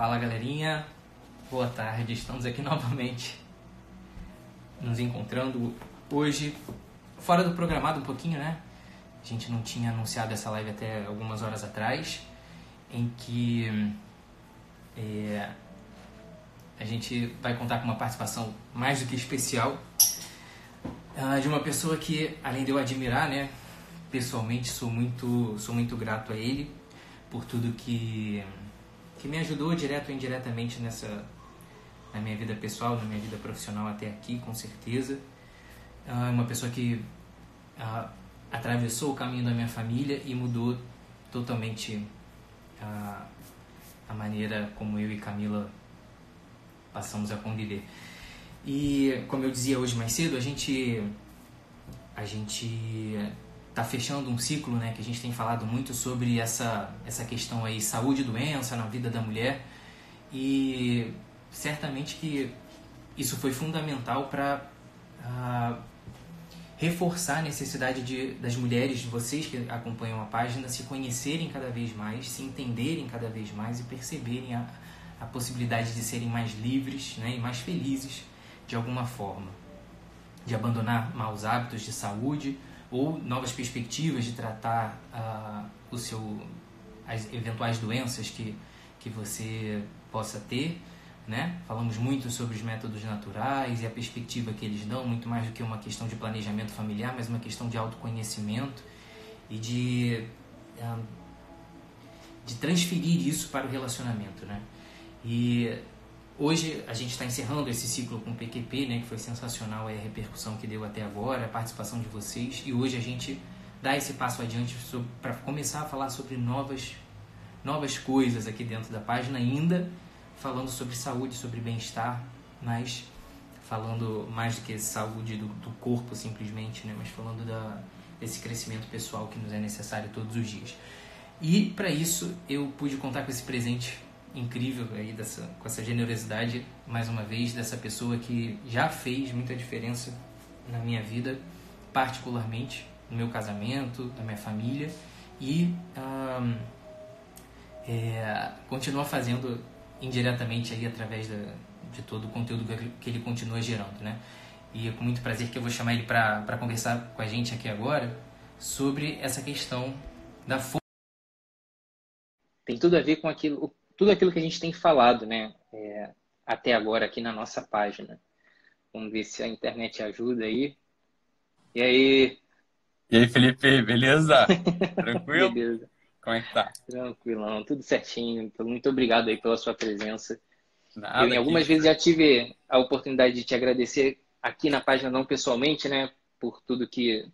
Fala galerinha, boa tarde, estamos aqui novamente nos encontrando hoje, fora do programado um pouquinho, né? A gente não tinha anunciado essa live até algumas horas atrás, em que é, a gente vai contar com uma participação mais do que especial uh, de uma pessoa que, além de eu admirar, né, pessoalmente sou muito, sou muito grato a ele por tudo que, que me ajudou direto ou indiretamente nessa na minha vida pessoal, na minha vida profissional até aqui, com certeza. Uh, uma pessoa que uh, atravessou o caminho da minha família e mudou totalmente a, a maneira como eu e Camila passamos a conviver. E como eu dizia hoje mais cedo, a gente a gente tá fechando um ciclo, né, que a gente tem falado muito sobre essa essa questão aí saúde e doença na vida da mulher e certamente que isso foi fundamental para uh, ah, reforçar a necessidade de, das mulheres, vocês que acompanham a página, se conhecerem cada vez mais, se entenderem cada vez mais e perceberem a, a possibilidade de serem mais livres né, e mais felizes de alguma forma. De abandonar maus hábitos de saúde ou novas perspectivas de tratar uh, o seu, as eventuais doenças que, que você possa ter. Né? Falamos muito sobre os métodos naturais e a perspectiva que eles dão, muito mais do que uma questão de planejamento familiar, mas uma questão de autoconhecimento e de, uh, de transferir isso para o relacionamento. Né? E hoje a gente está encerrando esse ciclo com o PQP, né, que foi sensacional a repercussão que deu até agora, a participação de vocês. E hoje a gente dá esse passo adiante para começar a falar sobre novas, novas coisas aqui dentro da página, ainda falando sobre saúde, sobre bem-estar, mas falando mais do que saúde do, do corpo simplesmente, né, mas falando da, desse crescimento pessoal que nos é necessário todos os dias. E para isso eu pude contar com esse presente incrível aí dessa, com essa generosidade, mais uma vez, dessa pessoa que já fez muita diferença na minha vida, particularmente no meu casamento, na minha família e um, é, continua fazendo indiretamente aí através da, de todo o conteúdo que ele continua gerando, né? E é com muito prazer que eu vou chamar ele para conversar com a gente aqui agora sobre essa questão da força. Tem tudo a ver com aquilo, tudo aquilo que a gente tem falado, né? É, até agora aqui na nossa página. Vamos ver se a internet ajuda aí. E aí? E aí, Felipe, beleza? Tranquilo? beleza. Como é que tá? Tranquilão, tudo certinho. Então, muito obrigado aí pela sua presença. Nada Eu, em algumas vezes, já tive a oportunidade de te agradecer aqui na página, não pessoalmente, né? Por tudo que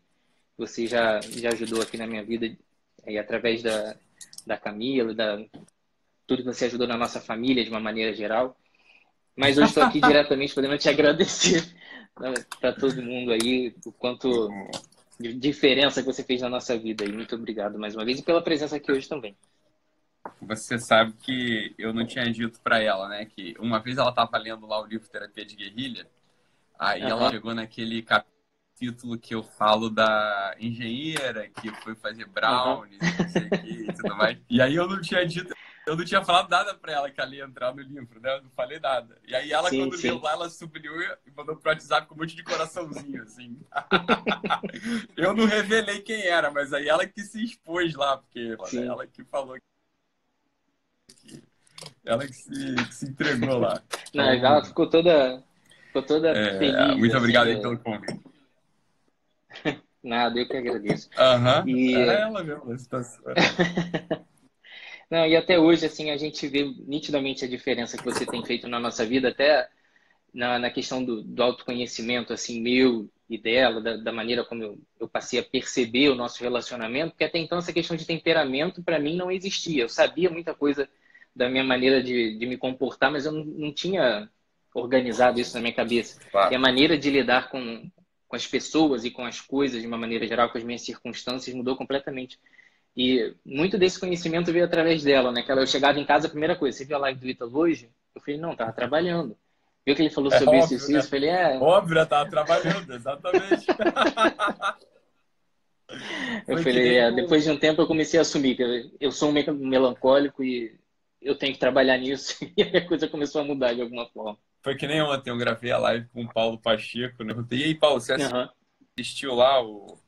você já, já ajudou aqui na minha vida, aí, através da, da Camila, da, tudo que você ajudou na nossa família de uma maneira geral. Mas hoje estou aqui diretamente podendo te agradecer né, para todo mundo aí o quanto de diferença que você fez na nossa vida. E muito obrigado mais uma vez e pela presença aqui hoje também. Você sabe que eu não tinha dito para ela, né? Que uma vez ela estava lendo lá o livro Terapia de Guerrilha, aí uhum. ela chegou naquele capítulo que eu falo da engenheira que foi fazer brownies, uhum. não sei o que e tudo mais. E aí eu não tinha dito eu não tinha falado nada pra ela que ela ia entrar no livro, né? Eu não falei nada. E aí ela, sim, quando sim. lá, ela subiu e mandou pro WhatsApp com um monte de coraçãozinho, assim. eu não revelei quem era, mas aí ela que se expôs lá, porque mano, ela que falou que... Ela que se, que se entregou lá. Não, então, ela ficou toda, ficou toda é, feliz. Muito assim, obrigado aí pelo convite. Nada, eu que agradeço. Aham, e... é ela mesmo, a situação. Não, e até hoje, assim, a gente vê nitidamente a diferença que você tem feito na nossa vida, até na, na questão do, do, autoconhecimento, assim, meu e dela, da, da maneira como eu, eu, passei a perceber o nosso relacionamento, porque até então essa questão de temperamento, para mim, não existia. Eu sabia muita coisa da minha maneira de, de me comportar, mas eu não, não, tinha organizado isso na minha cabeça. Claro. E a maneira de lidar com, com as pessoas e com as coisas, de uma maneira geral, com as minhas circunstâncias, mudou completamente. E muito desse conhecimento veio através dela, né? Que ela, eu chegava em casa, a primeira coisa, você viu a live do Ítalo hoje? Eu falei, não, tava trabalhando. Viu que ele falou é sobre óbvio, isso e né? isso? Eu falei, é. Óbvio, eu tava trabalhando, exatamente. eu Foi falei, é, depois de um tempo eu comecei a assumir que eu sou um melancólico e eu tenho que trabalhar nisso e a coisa começou a mudar de alguma forma. Foi que nem ontem eu gravei a live com o Paulo Pacheco, né? E aí, Paulo, você assistiu uhum. lá o,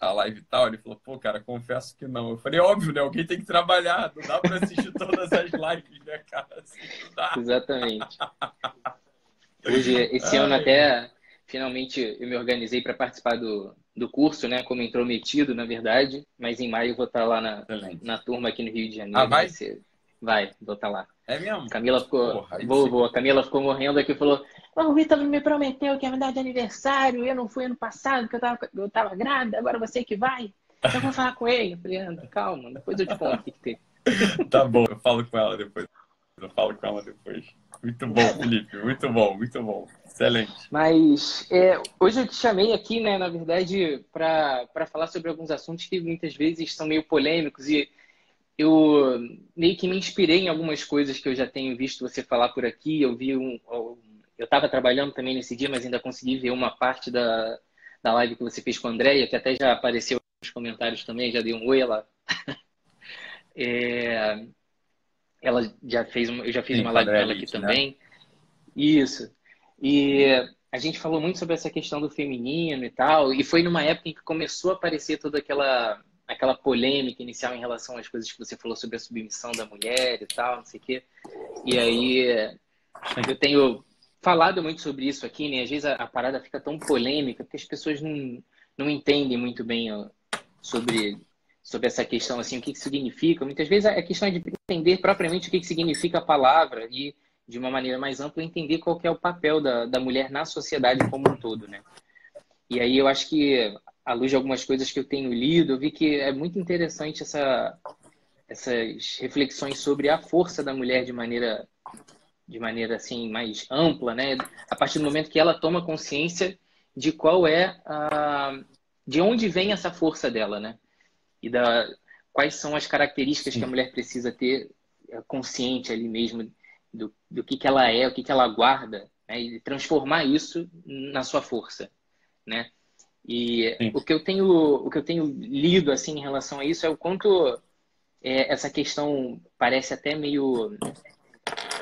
a live e tal? Ele falou, pô, cara, confesso que não. Eu falei, óbvio, né? Alguém tem que trabalhar, não dá pra assistir todas as lives, né, cara? Assim, Exatamente. Hoje, esse Ai, ano até, finalmente, eu me organizei para participar do, do curso, né? Como intrometido, na verdade. Mas em maio eu vou estar lá na, na turma aqui no Rio de Janeiro. Ah, vai? Vai, vai estar lá. É mesmo? Camila ficou. Porra, vou, vou. A Camila ficou morrendo aqui e falou: o Vitor me prometeu que ia me dar de aniversário, eu não fui ano passado, porque eu tava, eu tava grávida, agora você que vai. Eu vou falar com ele. Eu falei, André, calma, depois eu te conto o que, que tem. Tá bom, eu falo com ela depois. Eu falo com ela depois. Muito bom, Felipe. Muito bom, muito bom. Excelente. Mas é, hoje eu te chamei aqui, né, na verdade, para falar sobre alguns assuntos que muitas vezes são meio polêmicos e eu meio que me inspirei em algumas coisas que eu já tenho visto você falar por aqui. Eu vi um. Eu estava trabalhando também nesse dia, mas ainda consegui ver uma parte da, da live que você fez com a Andrea, que até já apareceu nos comentários também, já dei um oi lá. é, ela já fez uma, eu já fiz Sim, uma live com ela aqui né? também. Isso. E a gente falou muito sobre essa questão do feminino e tal, e foi numa época em que começou a aparecer toda aquela aquela polêmica inicial em relação às coisas que você falou sobre a submissão da mulher e tal, não sei o quê. E aí eu tenho falado muito sobre isso aqui, né? Às vezes a, parada fica tão polêmica porque as pessoas não, não entendem muito bem sobre, sobre essa questão, assim, o que, que significa. Muitas vezes a questão é de entender propriamente o que, que significa a palavra e, de uma maneira mais ampla, entender qual é o papel da, da mulher na sociedade como um todo, né? E aí eu acho que à luz de algumas coisas que eu tenho lido, eu vi que é muito interessante essa, essas reflexões sobre a força da mulher de maneira de maneira assim mais ampla, né? A partir do momento que ela toma consciência de qual é a de onde vem essa força dela, né? E da quais são as características Sim. que a mulher precisa ter é, consciente ali mesmo do, do que, que ela é, o que, que ela guarda, né? e transformar isso na sua força, né? E o que eu tenho o que eu tenho lido assim em relação a isso é o quanto é, essa questão parece até meio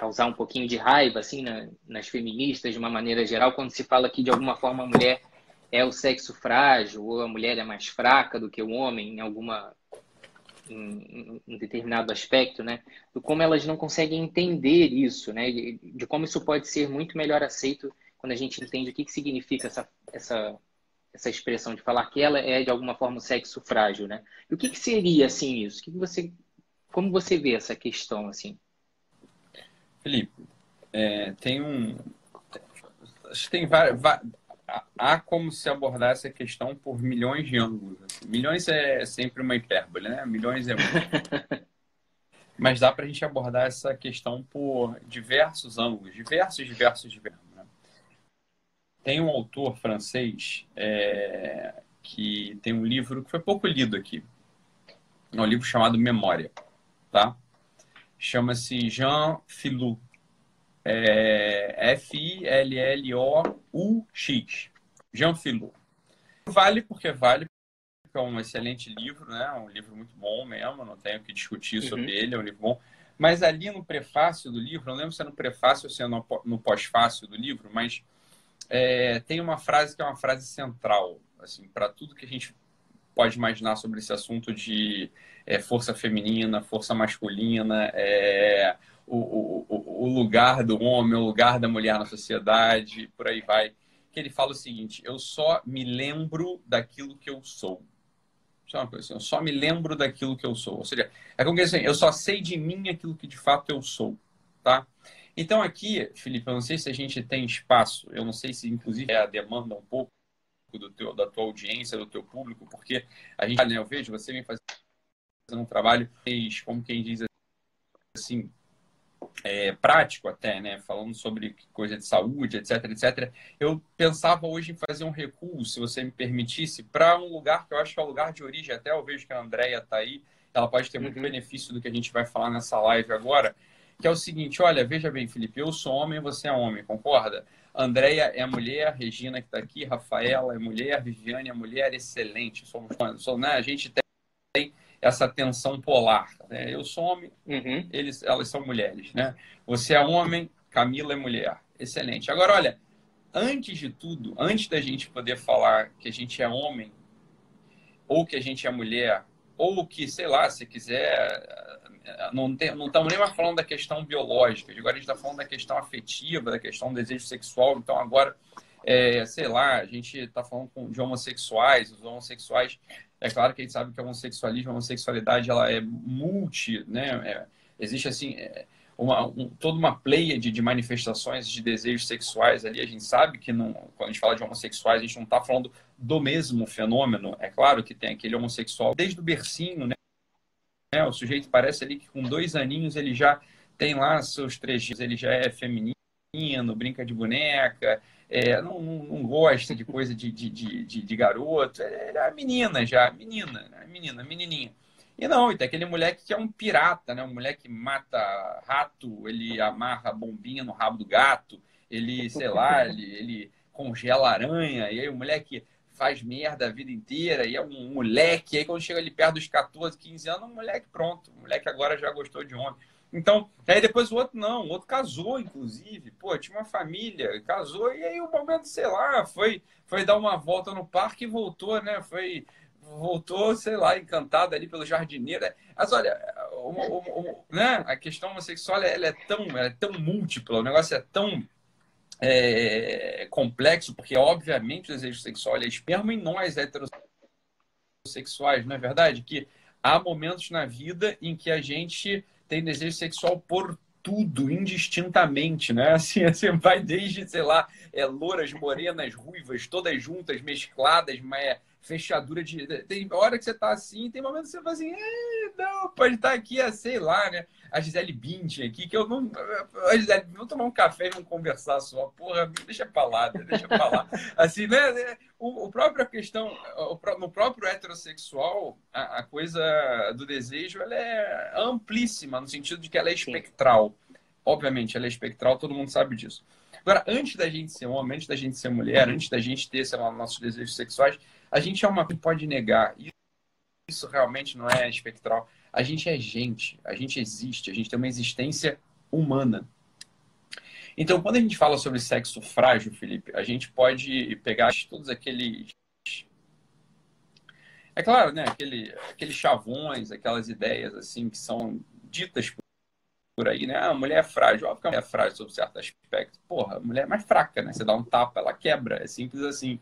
causar um pouquinho de raiva assim na, nas feministas de uma maneira geral quando se fala que de alguma forma a mulher é o sexo frágil ou a mulher é mais fraca do que o homem em alguma em, em determinado aspecto, né? Do como elas não conseguem entender isso, né? De, de, como isso pode ser muito melhor aceito quando a gente entende o que, que significa essa, essa essa expressão de falar que ela é de alguma forma um sexo frágil, né? E o que, que seria assim isso? Que que você, como você vê essa questão assim? Felipe, é, tem um, acho que tem várias, há como se abordar essa questão por milhões de ângulos. Assim. Milhões é sempre uma hipérbole, né? Milhões é muito. Mas dá para a gente abordar essa questão por diversos ângulos, diversos, diversos, diversos. Tem um autor francês é, que tem um livro que foi pouco lido aqui. É um livro chamado Memória, tá? Chama-se Jean Filou. É F-I-L-L-O-U-X. Jean Filou. Vale porque vale, porque é um excelente livro, né? Um livro muito bom mesmo, não tenho que discutir uhum. sobre ele, é um livro bom. Mas ali no prefácio do livro, não lembro se é no prefácio ou se é no pós-fácio do livro, mas é, tem uma frase que é uma frase central, assim, para tudo que a gente pode imaginar sobre esse assunto de é, força feminina, força masculina, é, o, o, o, lugar do homem, o lugar da mulher na sociedade, por aí vai. Que ele fala o seguinte: eu só me lembro daquilo que eu sou. Isso é uma coisa assim, eu só me lembro daquilo que eu sou. Ou seja, é como que assim, eu só sei de mim aquilo que de fato eu sou, tá? Então aqui, Felipe, eu não sei se a gente tem espaço, eu não sei se inclusive é a demanda um pouco do teu, da tua audiência, do teu público, porque a gente, né, eu vejo você vem fazendo um trabalho, como quem diz assim, é, prático até, né, falando sobre coisa de saúde, etc, etc. Eu pensava hoje em fazer um recuo, se você me permitisse, para um lugar que eu acho que é o lugar de origem, até eu vejo que a Andrea está aí, ela pode ter muito uhum. benefício do que a gente vai falar nessa live agora, que é o seguinte, olha, veja bem, Felipe, eu sou homem, você é homem, concorda? Andréia é mulher, Regina que está aqui, Rafaela é mulher, Viviane é mulher, excelente. Somos, somos né? A gente tem essa tensão polar. Né? Eu sou homem, uhum. eles, elas são mulheres. Né? Você é homem, Camila é mulher. Excelente. Agora, olha, antes de tudo, antes da gente poder falar que a gente é homem, ou que a gente é mulher, ou que, sei lá, se quiser, não estamos nem mais falando da questão biológica, agora a gente está falando da questão afetiva, da questão do desejo sexual, então agora, é, sei lá, a gente está falando de homossexuais, os homossexuais, é claro que a gente sabe que o homossexualismo, a homossexualidade, ela é multi, né, é, existe assim... É, uma, um, toda uma pleia de, de, manifestações de desejos sexuais ali. A gente sabe que não, quando a gente fala de homossexuais, a gente não está falando do mesmo fenômeno. É claro que tem aquele homossexual desde o bercinho, né? O sujeito parece ali que com dois aninhos ele já tem lá seus trejeitos, ele já é feminino, brinca de boneca, é, não, não, gosta de coisa de, de, de, de garoto. É, é menina já, menina, né? menina, menininha. E não, e tem aquele moleque que é um pirata, né? Um moleque que mata rato, ele amarra bombinha no rabo do gato, ele, sei lá, ele, ele congela aranha, e aí o moleque faz merda a vida inteira, e é um moleque, aí quando chega ali perto dos 14, 15 anos, um moleque pronto, o moleque agora já gostou de homem. Então, aí depois o outro não, o outro casou, inclusive, pô, tinha uma família, casou, e aí o momento, sei lá, foi, foi dar uma volta no parque e voltou, né? Foi voltou, sei lá, encantada ali pelo jardineiro. Mas olha, o, o, o, né? a questão homossexual ela é, tão, ela é tão múltipla, o negócio é tão é, complexo, porque obviamente o desejo sexual é esperma em nós heterossexuais, não é verdade? Que há momentos na vida em que a gente tem desejo sexual por tudo indistintamente, né? Assim, assim vai desde, sei lá, é, louras, morenas, ruivas, todas juntas, mescladas, mas fechadura de. Tem hora que você tá assim, tem momentos que você fala assim, não, pode estar tá aqui, é, sei lá, né? A Gisele Bündchen aqui, que eu não. A Gisele, vamos tomar um café e vamos conversar só. Porra, deixa pra lá, deixa pra lá. Assim, né? né o, o próprio questão, o, no próprio heterossexual, a, a, coisa do desejo ela é amplíssima, no sentido de que ela é espectral. Obviamente, ela é espectral, todo mundo sabe disso. Agora, antes da gente ser homem, antes da gente ser mulher, antes da gente ter, sei lá, nossos desejos sexuais, a gente é uma que pode negar. Isso realmente não é espectral. A gente é gente, a gente existe, a gente tem uma existência humana. Então, quando a gente fala sobre sexo frágil, Felipe, a gente pode pegar todos aqueles. É claro, né? Aquele, aqueles chavões, aquelas ideias assim que são ditas por aí, né? Ah, a mulher é frágil. Óbvio que a mulher é frágil sob certo aspecto. Porra, a mulher é mais fraca, né? Você dá um tapa, ela quebra. É simples assim.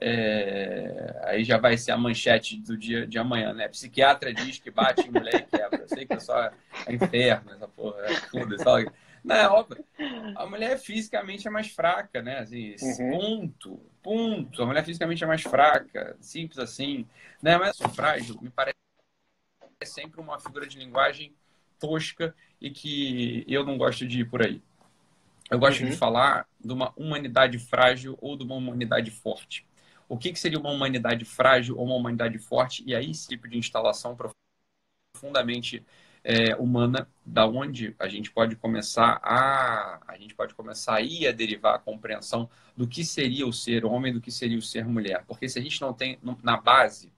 É, aí já vai ser a manchete do dia de amanhã, né? Psiquiatra diz que bate em mulher e quebra. Eu sei que é só é inferno essa porra, é tudo, só... Não, é óbvio. A mulher fisicamente é mais fraca, né? Assim, uhum. Ponto, ponto. A mulher fisicamente é mais fraca, simples assim. Né? Mas o frágil me parece sempre uma figura de linguagem tosca e que eu não gosto de ir por aí. Eu gosto uhum. de falar de uma humanidade frágil ou de uma humanidade forte o que, que seria uma humanidade frágil ou uma humanidade forte, e aí esse tipo de instalação profundamente é, humana, da onde a gente pode começar a a gente pode começar aí a derivar a compreensão do que seria o ser homem, do que seria o ser mulher, porque se a gente não tem na base,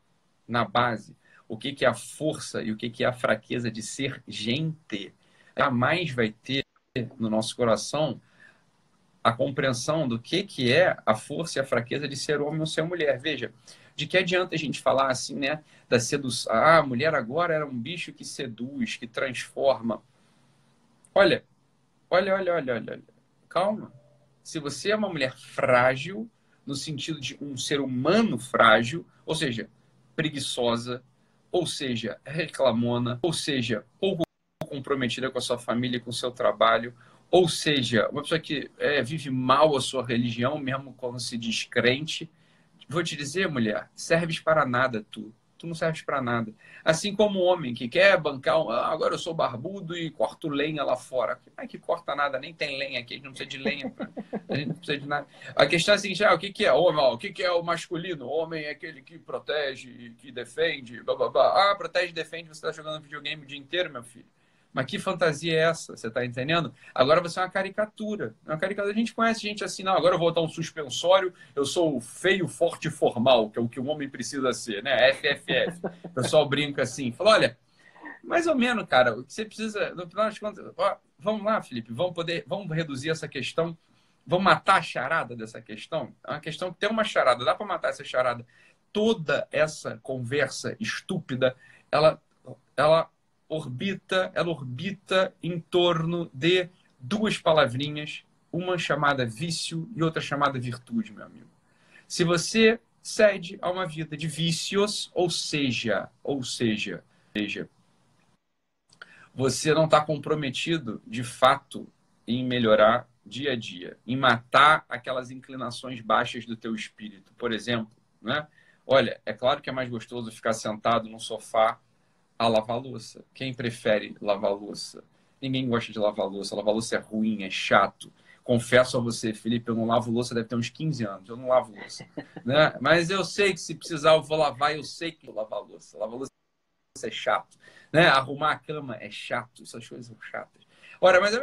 na base, o que, que é a força e o que, que é a fraqueza de ser gente, jamais vai ter no nosso coração a compreensão do que, que é a força e a fraqueza de ser homem ou ser mulher. Veja, de que adianta a gente falar assim, né? Da sedução. Ah, a mulher agora era um bicho que seduz, que transforma. Olha, olha, olha, olha, olha. Calma. Se você é uma mulher frágil, no sentido de um ser humano frágil, ou seja, preguiçosa, ou seja, reclamona, ou seja, pouco comprometida com a sua família com o seu trabalho, ou seja, uma pessoa que é, vive mal a sua religião, mesmo quando se diz crente, vou te dizer, mulher, serves para nada tu. Tu não serves para nada. Assim como o homem que quer bancar, ah, agora eu sou barbudo e corto lenha lá fora. Não é que corta nada, nem tem lenha aqui, a gente não precisa de lenha. A gente não precisa de nada. A questão é assim, já, o que, que é homem? O que, que é o masculino? O homem é aquele que protege, que defende, blá, blá, blá. Ah, protege defende, você está jogando videogame o dia inteiro, meu filho. Mas que fantasia é essa? Você está entendendo? Agora você é uma caricatura. Uma caricatura. A gente conhece gente assim, não, agora eu vou botar um suspensório, eu sou feio, forte e formal, que é o que um homem precisa ser, né? FFF. O pessoal brinca assim, fala, olha, mais ou menos, cara, o que você precisa, no final das contas, ó, vamos lá, Felipe, vamos poder, vamos reduzir essa questão, vamos matar a charada dessa questão? É uma questão que tem uma charada, dá para matar essa charada. Toda essa conversa estúpida, ela, ela orbita, ela orbita em torno de duas palavrinhas, uma chamada vício e outra chamada virtude, meu amigo. Se você cede a uma vida de vícios, ou seja, ou seja, seja, você não está comprometido de fato em melhorar dia a dia, em matar aquelas inclinações baixas do teu espírito. Por exemplo, né? Olha, é claro que é mais gostoso ficar sentado no sofá a lavar louça. Quem prefere lavar louça? Ninguém gosta de lavar louça. Lavar louça é ruim, é chato. Confesso a você, Felipe, eu não lavo louça, deve ter uns 15 anos. Eu não lavo louça. né? Mas eu sei que se precisar eu vou lavar, eu sei que vou lavar louça. Lavar louça é chato. Né? Arrumar a cama é chato. Essas coisas são chatas. Ora, mas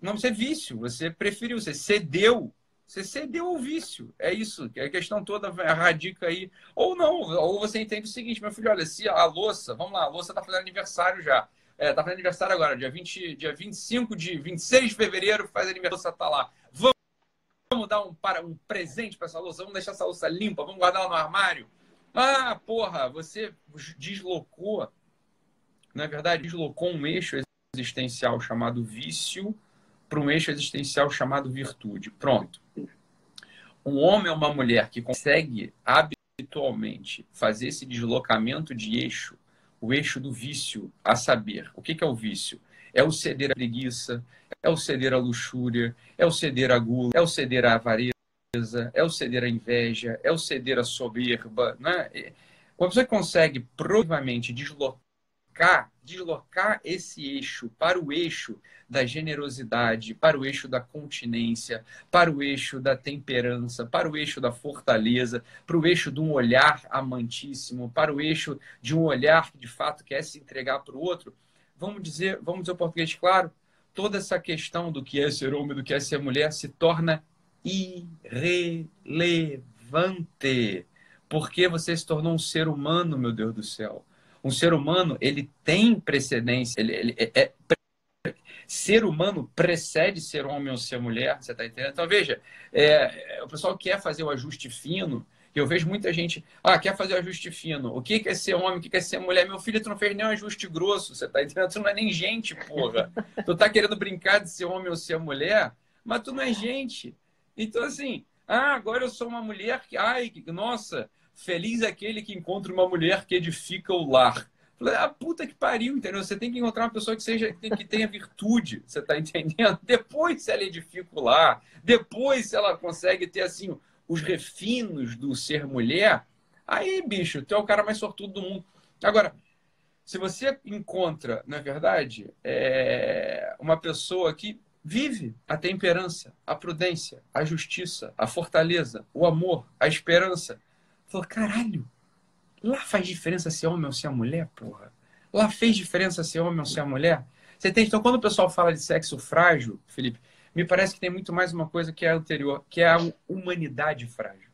não é vício. Você preferiu, você cedeu você cedeu ao vício. É isso. A questão toda radica aí. Ou não, ou você entende o seguinte, meu filho, olha, se a louça, vamos lá, a louça está fazendo aniversário já. É, tá fazendo aniversário agora, dia, 20, dia 25 de 26 de fevereiro, faz aniversário, a louça tá lá. Vamos, vamos dar um, para, um presente para essa louça, vamos deixar essa louça limpa, vamos guardar ela no armário. Ah, porra, você deslocou, na é verdade, deslocou um eixo existencial chamado vício para um eixo existencial chamado virtude. Pronto. Um homem ou uma mulher que consegue habitualmente fazer esse deslocamento de eixo, o eixo do vício, a saber, o que é o vício? É o ceder à preguiça, é o ceder à luxúria, é o ceder à gula, é o ceder à avareza, é o ceder à inveja, é o ceder à soberba. Né? Quando você consegue provavelmente deslocar, deslocar esse eixo para o eixo da generosidade, para o eixo da continência, para o eixo da temperança, para o eixo da fortaleza, para o eixo de um olhar amantíssimo, para o eixo de um olhar que de fato quer se entregar para o outro. Vamos dizer, vamos dizer o português claro, toda essa questão do que é ser homem, do que é ser mulher se torna irrelevante. Porque você se tornou um ser humano, meu Deus do céu. Um ser humano, ele tem precedência, ele, ele é, é ser humano precede ser homem ou ser mulher, você está entendendo? Então, veja, é, o pessoal quer fazer o ajuste fino, eu vejo muita gente, ah, quer fazer o ajuste fino, o que é ser homem, o que é ser mulher? Meu filho, tu não fez nem um ajuste grosso, você está entendendo? Tu não é nem gente, porra. tu tá querendo brincar de ser homem ou ser mulher, mas tu não é gente. Então, assim, ah, agora eu sou uma mulher que, ai, nossa, feliz aquele que encontra uma mulher que edifica o lar. Falei, ah, puta que pariu, entendeu? Você tem que encontrar uma pessoa que seja que tenha virtude, você tá entendendo? Depois se ela edifica o lar, depois se ela consegue ter assim os refinos do ser mulher, aí, bicho, tu é o cara mais sortudo do mundo. Agora, se você encontra, na é verdade, é, uma pessoa que vive a temperança, a prudência, a justiça, a fortaleza, o amor, a esperança, falou, caralho, Lá faz diferença ser homem ou ser mulher, porra. Lá fez diferença ser homem ou ser mulher. Você tem, então, quando o pessoal fala de sexo frágil, Felipe, me parece que tem muito mais uma coisa que é anterior, que é a humanidade frágil.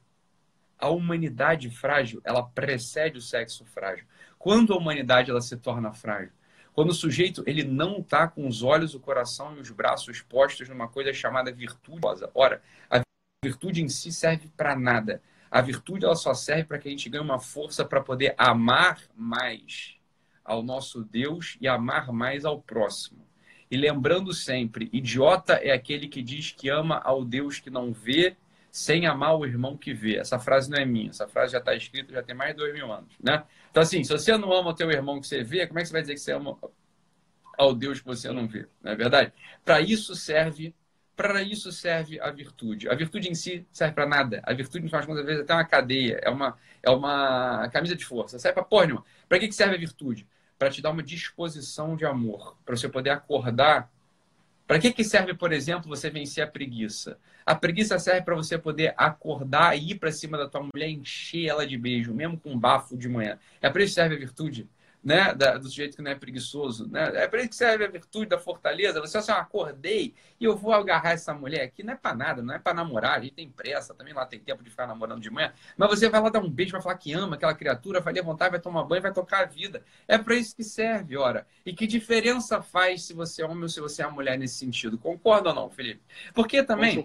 A humanidade frágil, ela precede o sexo frágil. Quando a humanidade ela se torna frágil? Quando o sujeito ele não está com os olhos, o coração e os braços postos numa coisa chamada virtude. Ora, a virtude em si serve para nada. A virtude ela só serve para que a gente ganhe uma força para poder amar mais ao nosso Deus e amar mais ao próximo. E lembrando sempre, idiota é aquele que diz que ama ao Deus que não vê, sem amar o irmão que vê. Essa frase não é minha, essa frase já está escrita, já tem mais de dois mil anos. Né? Então, assim, se você não ama o teu irmão que você vê, como é que você vai dizer que você ama ao Deus que você não vê? Não é verdade? Para isso serve para isso serve a virtude. A virtude em si serve para nada. A virtude, no final das vezes, é até uma cadeia, é uma, é uma camisa de força. Serve para porra nenhuma. Para que, que serve a virtude? Para te dar uma disposição de amor, para você poder acordar. Para que, que serve, por exemplo, você vencer a preguiça? A preguiça serve para você poder acordar e ir para cima da tua mulher, encher ela de beijo, mesmo com um bafo de manhã. É para isso que serve a virtude. Né? Da, do sujeito que não é preguiçoso, né? É para isso que serve a virtude da fortaleza. Você assim, eu acordei e eu vou agarrar essa mulher aqui, não é para nada, não é para namorar, a gente tem pressa, também lá tem tempo de ficar namorando de manhã, mas você vai lá dar um beijo, vai falar que ama aquela criatura, vai levantar, vai tomar banho, vai tocar a vida. É para isso que serve, ora. E que diferença faz se você é homem ou se você é mulher nesse sentido? Concorda ou não, Felipe? Porque também.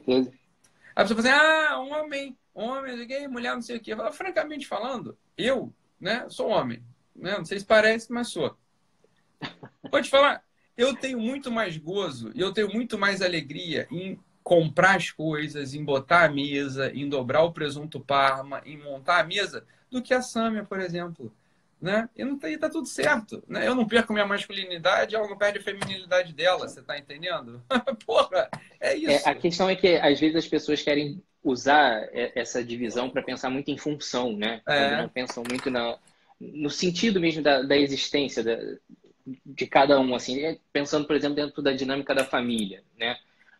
A pessoa fala assim, ah, um homem, homem, mulher, não sei o quê. Francamente falando, eu, né, sou homem né? Não sei se parece, mas sou. Pode falar. Eu tenho muito mais gozo e eu tenho muito mais alegria em comprar as coisas, em botar a mesa, em dobrar o presunto parma, em montar a mesa, do que a Sâmia, por exemplo. Né? E não tá, e tá tudo certo. Né? Eu não perco minha masculinidade, ela não perde a feminilidade dela, você tá entendendo? Porra, é isso. É, a questão é que às vezes as pessoas querem usar essa divisão para pensar muito em função, né? É. não pensam muito na, no sentido mesmo da, da existência da, de cada um, assim, é, pensando, por exemplo, dentro da dinâmica da família, né?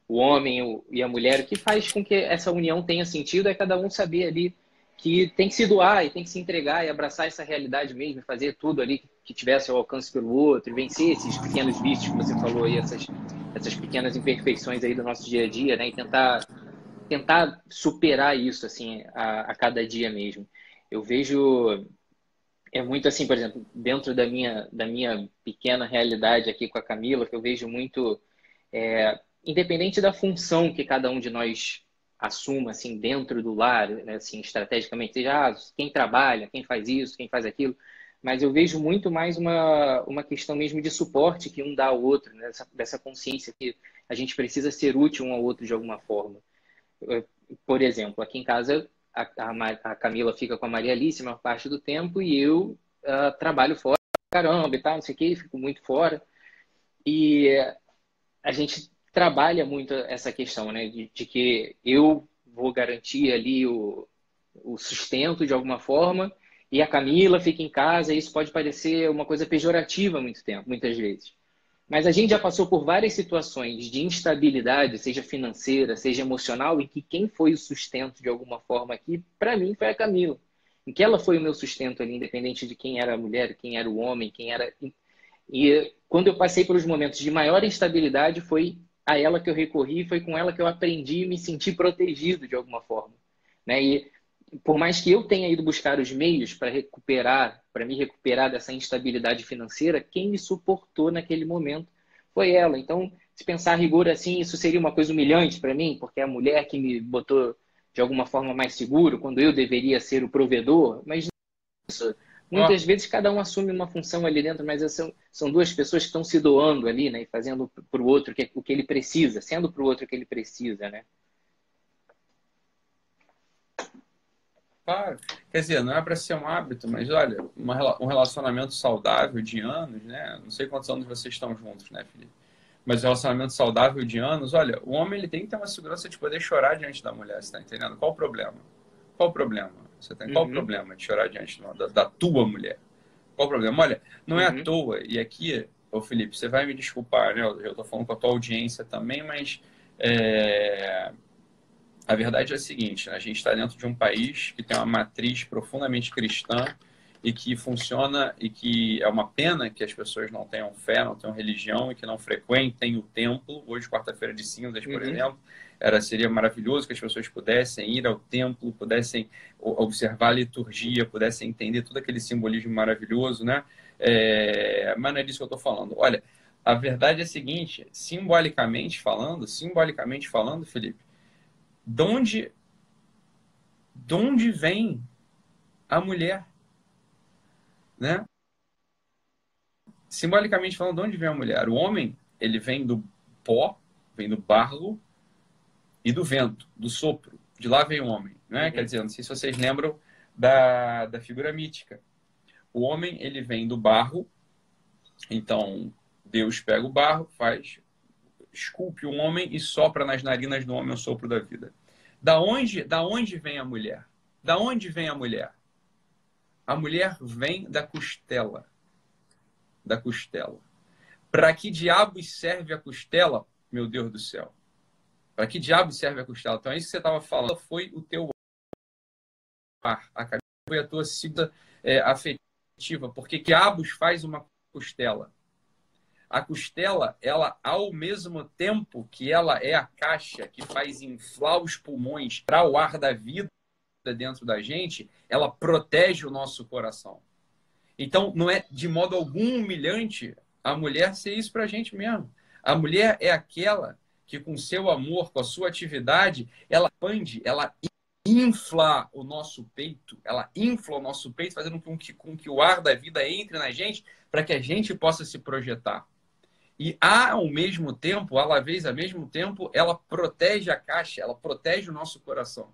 O homem e a mulher, o que faz com que essa união tenha sentido é cada um saber ali que tem que se doar e tem que se entregar e abraçar essa realidade mesmo, fazer tudo ali que tivesse ao alcance pelo outro, e vencer esses pequenos vícios que você falou aí, essas, essas pequenas imperfeições aí do nosso dia a dia, né? E tentar, tentar superar isso, assim, a, a cada dia mesmo. Eu vejo é muito assim, por exemplo, dentro da minha, da minha pequena realidade aqui com a Camila, que eu vejo muito, é, independente da função que cada um de nós assuma, assim, dentro do lar, né, assim, estrategicamente, seja ah, quem trabalha, quem faz isso, quem faz aquilo, mas eu vejo muito mais uma, uma questão mesmo de suporte que um dá ao outro, né, dessa, dessa consciência que a gente precisa ser útil um ao outro de alguma forma. Por exemplo, aqui em casa a, a, a Camila fica com a Maria Alice a maior parte do tempo e eu uh, trabalho fora, caramba e tal, não sei o que, fico muito fora. E a gente trabalha muito essa questão, né, de, de que eu vou garantir ali o, o sustento de alguma forma e a Camila fica em casa, e isso pode parecer uma coisa pejorativa muito tempo, muitas vezes. Mas a gente já passou por várias situações de instabilidade, seja financeira, seja emocional, em que quem foi o sustento de alguma forma aqui, para mim, foi a Camila. Em que ela foi o meu sustento ali, independente de quem era a mulher, quem era o homem, quem era. E quando eu passei por os momentos de maior instabilidade, foi a ela que eu recorri, foi com ela que eu aprendi e me senti protegido de alguma forma. Né? E por mais que eu tenha ido buscar os meios para recuperar, para me recuperar dessa instabilidade financeira, quem me suportou naquele momento foi ela. Então, se pensar a rigor assim, isso seria uma coisa humilhante para mim, porque é a mulher que me botou de alguma forma mais seguro, quando eu deveria ser o provedor, mas isso, muitas vezes cada um assume uma função ali dentro, mas são, são duas pessoas que estão se doando ali, né, e fazendo para o outro o que ele precisa, sendo para o outro o que ele precisa, né? Claro. Quer dizer, não é para ser um hábito, mas olha, uma, um relacionamento saudável de anos, né? Não sei quantos anos vocês estão juntos, né, Felipe? Mas um relacionamento saudável de anos, olha, o homem ele tem que ter uma segurança de poder chorar diante da mulher, você está entendendo? Qual o problema? Qual o problema? Você tem qual o uhum. problema de chorar diante da, da, tua mulher? Qual o problema? Olha, não é à uhum. toa, e aqui, ô Felipe, você vai me desculpar, né? Eu estou falando com a tua audiência também, mas é, a verdade é a seguinte: a gente está dentro de um país que tem uma matriz profundamente cristã e que funciona e que é uma pena que as pessoas não tenham fé, não tenham religião e que não frequentem o templo. Hoje, quarta-feira de cinzas, por uhum. exemplo, era seria maravilhoso que as pessoas pudessem ir ao templo, pudessem observar a liturgia, pudessem entender todo aquele simbolismo maravilhoso, né? É... Mas não é disso que eu estou falando. Olha, a verdade é a seguinte: simbolicamente falando, simbolicamente falando, Felipe de onde, de onde vem a mulher? Né? Simbolicamente falando, de onde vem a mulher? O homem, ele vem do pó, vem do barro e do vento, do sopro. De lá vem o homem. Né? Uhum. Quer dizer, não sei se vocês lembram da, da figura mítica. O homem, ele vem do barro, então Deus pega o barro, faz esculpe um homem e sopra nas narinas do homem o sopro da vida. Da onde, da onde vem a mulher? Da onde vem a mulher? A mulher vem da costela. Da costela. Para que diabos serve a costela? Meu Deus do céu. Para que diabos serve a costela? Então, é isso que você estava falando. Foi o teu ar. A cabeça foi a tua sigla é, afetiva porque quiabos faz uma costela. A costela, ela, ao mesmo tempo que ela é a caixa que faz inflar os pulmões para o ar da vida dentro da gente, ela protege o nosso coração. Então, não é de modo algum humilhante a mulher ser isso para a gente mesmo. A mulher é aquela que, com seu amor, com a sua atividade, ela expande, ela infla o nosso peito, ela infla o nosso peito, fazendo com que, com que o ar da vida entre na gente, para que a gente possa se projetar. E ao mesmo tempo, à vez, ao mesmo tempo, ela protege a caixa, ela protege o nosso coração.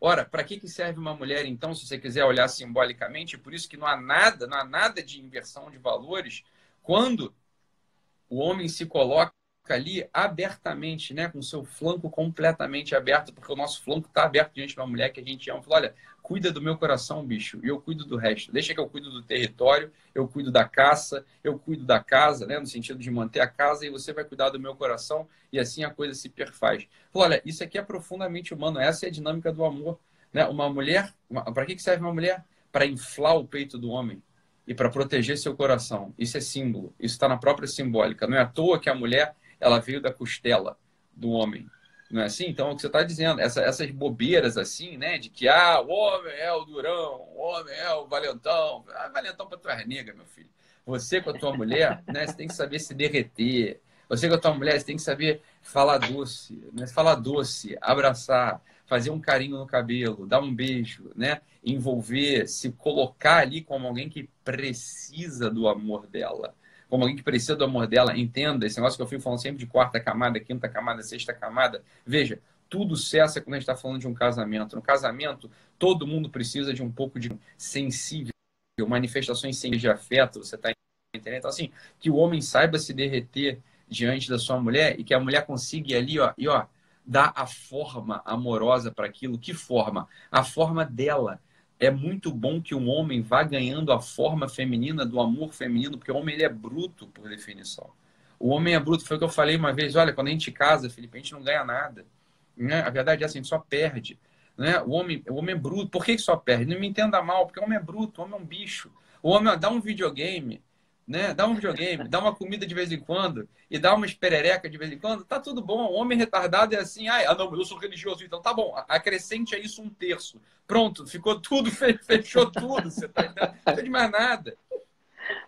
Ora, para que, que serve uma mulher, então, se você quiser olhar simbolicamente? Por isso que não há nada, não há nada de inversão de valores quando o homem se coloca ali abertamente, né, com seu flanco completamente aberto, porque o nosso flanco está aberto diante de uma mulher que a gente ama. Fala, olha, cuida do meu coração, bicho, e eu cuido do resto. Deixa que eu cuido do território, eu cuido da caça, eu cuido da casa, né, no sentido de manter a casa, e você vai cuidar do meu coração, e assim a coisa se perfaz. Olha, isso aqui é profundamente humano, essa é a dinâmica do amor. Né? Uma mulher, para que serve uma mulher? Para inflar o peito do homem e para proteger seu coração. Isso é símbolo, isso está na própria simbólica. Não é à toa que a mulher ela veio da costela do homem. Não é assim? Então, é o que você está dizendo, essa, essas bobeiras assim, né? De que, ah, o homem é o durão, o homem é o valentão. Ah, valentão para tua nega, meu filho. Você com a tua mulher, né? Você tem que saber se derreter. Você com a tua mulher, você tem que saber falar doce, né? Falar doce, abraçar, fazer um carinho no cabelo, dar um beijo, né? Envolver, se colocar ali como alguém que precisa do amor dela como alguém que precisa do amor dela, entenda esse negócio que eu fico falando sempre de quarta camada, quinta camada, sexta camada. Veja, tudo cessa quando a gente está falando de um casamento. No casamento, todo mundo precisa de um pouco de sensível, manifestações sem de afeto, você está entendendo? Então, assim, que o homem saiba se derreter diante da sua mulher e que a mulher consiga ali, ó, e ó, dar a forma amorosa para aquilo. Que forma? A forma dela é muito bom que um homem vá ganhando a forma feminina do amor feminino, porque o homem ele é bruto por definição. O homem é bruto, foi o que eu falei uma vez, olha, quando a gente casa, Felipe, a gente não ganha nada. Né? A verdade é assim, a gente só perde. Né? O, homem, o homem é bruto. Por que, que só perde? Não me entenda mal, porque o homem é bruto, o homem é um bicho. O homem dá um videogame, né? Dá um videogame, dá uma comida de vez em quando e dá uma esperereca de vez em quando, tá tudo bom. O homem retardado é assim, ah, não, eu sou religioso, então tá bom. Acrescente a isso um terço. Pronto, ficou tudo, fechou tudo, você tá? Não de mais nada.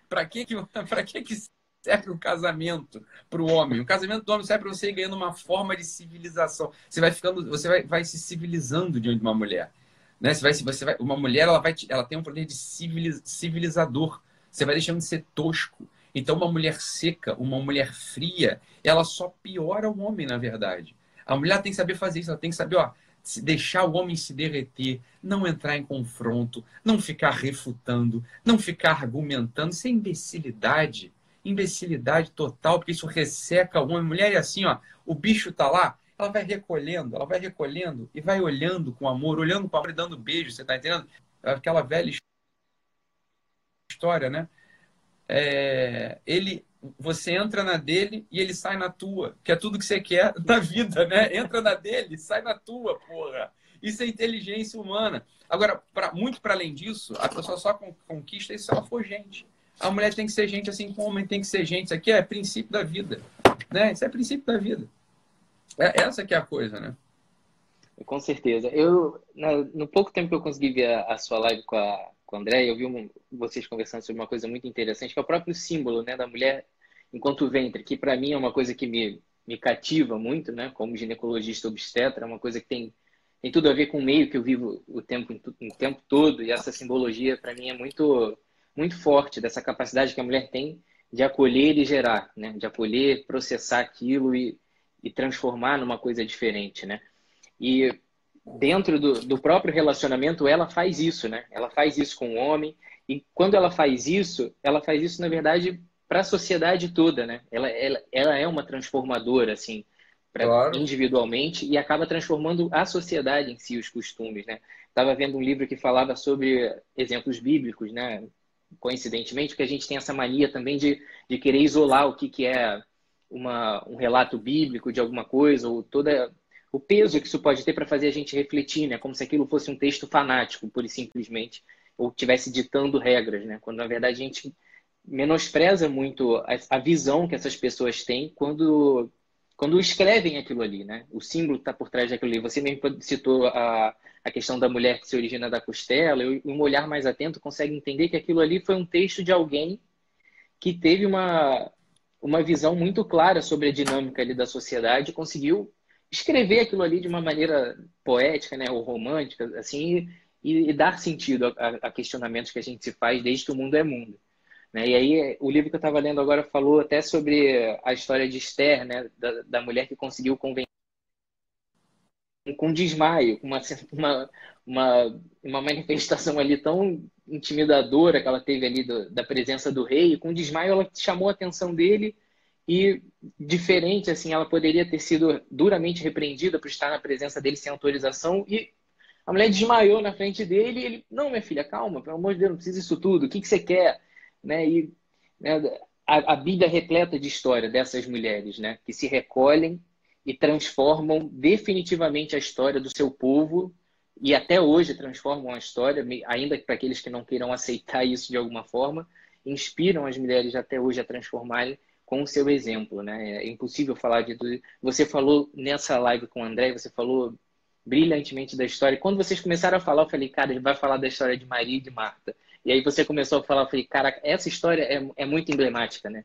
Para que que, pra que que serve o casamento para o homem? O casamento do homem serve para você ir ganhando uma forma de civilização. Você vai ficando, você vai, vai se civilizando diante de uma mulher. Né? Você vai, você vai, uma mulher ela, vai, ela tem um poder de civiliz, civilizador você vai deixando de ser tosco. Então, uma mulher seca, uma mulher fria, ela só piora o homem, na verdade. A mulher tem que saber fazer isso, ela tem que saber, ó, deixar o homem se derreter, não entrar em confronto, não ficar refutando, não ficar argumentando. Isso é imbecilidade. Imbecilidade total, porque isso resseca o homem. Mulher é assim, ó, o bicho tá lá, ela vai recolhendo, ela vai recolhendo e vai olhando com amor, olhando com amor e dando beijo, você tá entendendo? Aquela velha história, né? É, ele, você entra na dele e ele sai na tua, que é tudo que você quer na vida, né? Entra na dele, sai na tua, porra. Isso é inteligência humana. Agora, pra, muito para além disso, a pessoa só conquista isso se ela for gente. A mulher tem que ser gente assim como o homem tem que ser gente. Isso aqui é princípio da vida, né? Isso é princípio da vida. É, essa que é a coisa, né? Com certeza. Eu, no pouco tempo que eu consegui ver a, a sua live com a, com o André, eu vi um, vocês conversando sobre uma coisa muito interessante, que é o próprio símbolo né, da mulher enquanto ventre, que para mim é uma coisa que me, me cativa muito, né, como ginecologista obstetra, é uma coisa que tem, tem tudo a ver com o meio que eu vivo o tempo, o tempo todo, e essa simbologia para mim é muito, muito forte, dessa capacidade que a mulher tem de acolher e gerar, né, de acolher, processar aquilo e, e transformar numa coisa diferente, né. E dentro do, do próprio relacionamento, ela faz isso, né? Ela faz isso com o homem. E quando ela faz isso, ela faz isso, na verdade, para a sociedade toda, né? Ela, ela, ela é uma transformadora, assim, pra, claro. individualmente e acaba transformando a sociedade em si, os costumes, né? Estava vendo um livro que falava sobre exemplos bíblicos, né? Coincidentemente, porque a gente tem essa mania também de, de querer isolar o que, que é uma, um relato bíblico de alguma coisa, ou toda o peso que isso pode ter para fazer a gente refletir, né? Como se aquilo fosse um texto fanático, pura e simplesmente, ou estivesse ditando regras, né? Quando na verdade a gente menospreza muito a, visão que essas pessoas têm quando quando escrevem aquilo ali, né? O símbolo está por trás daquilo ali. Você mesmo citou a, a questão da mulher que se origina da costela, e um olhar mais atento consegue entender que aquilo ali foi um texto de alguém que teve uma, uma visão muito clara sobre a dinâmica ali da sociedade, conseguiu escrever aquilo ali de uma maneira poética, né, ou romântica, assim, e, e dar sentido a, a, questionamentos que a gente se faz desde que o mundo é mundo. Né? E aí, o livro que eu estava lendo agora falou até sobre a história de Esther, né, da, da mulher que conseguiu convencer com desmaio, com uma, uma, uma, uma, manifestação ali tão intimidadora que ela teve ali do, da presença do rei, com desmaio ela chamou a atenção dele e diferente, assim, ela poderia ter sido duramente repreendida por estar na presença dele sem autorização e a mulher desmaiou na frente dele e ele, não, minha filha, calma, pelo amor de Deus, não precisa disso tudo, o que, que você quer? Né? E né, a, a Bíblia é repleta de história dessas mulheres, né? Que se recolhem e transformam definitivamente a história do seu povo e até hoje transformam a história, ainda para aqueles que não queiram aceitar isso de alguma forma, inspiram as mulheres até hoje a transformarem com o seu exemplo, né? É impossível falar de tudo. Você falou nessa live com o André, você falou brilhantemente da história. Quando vocês começaram a falar, eu falei, cara, ele vai falar da história de Maria e de Marta. E aí você começou a falar, eu falei, cara, essa história é, é muito emblemática, né?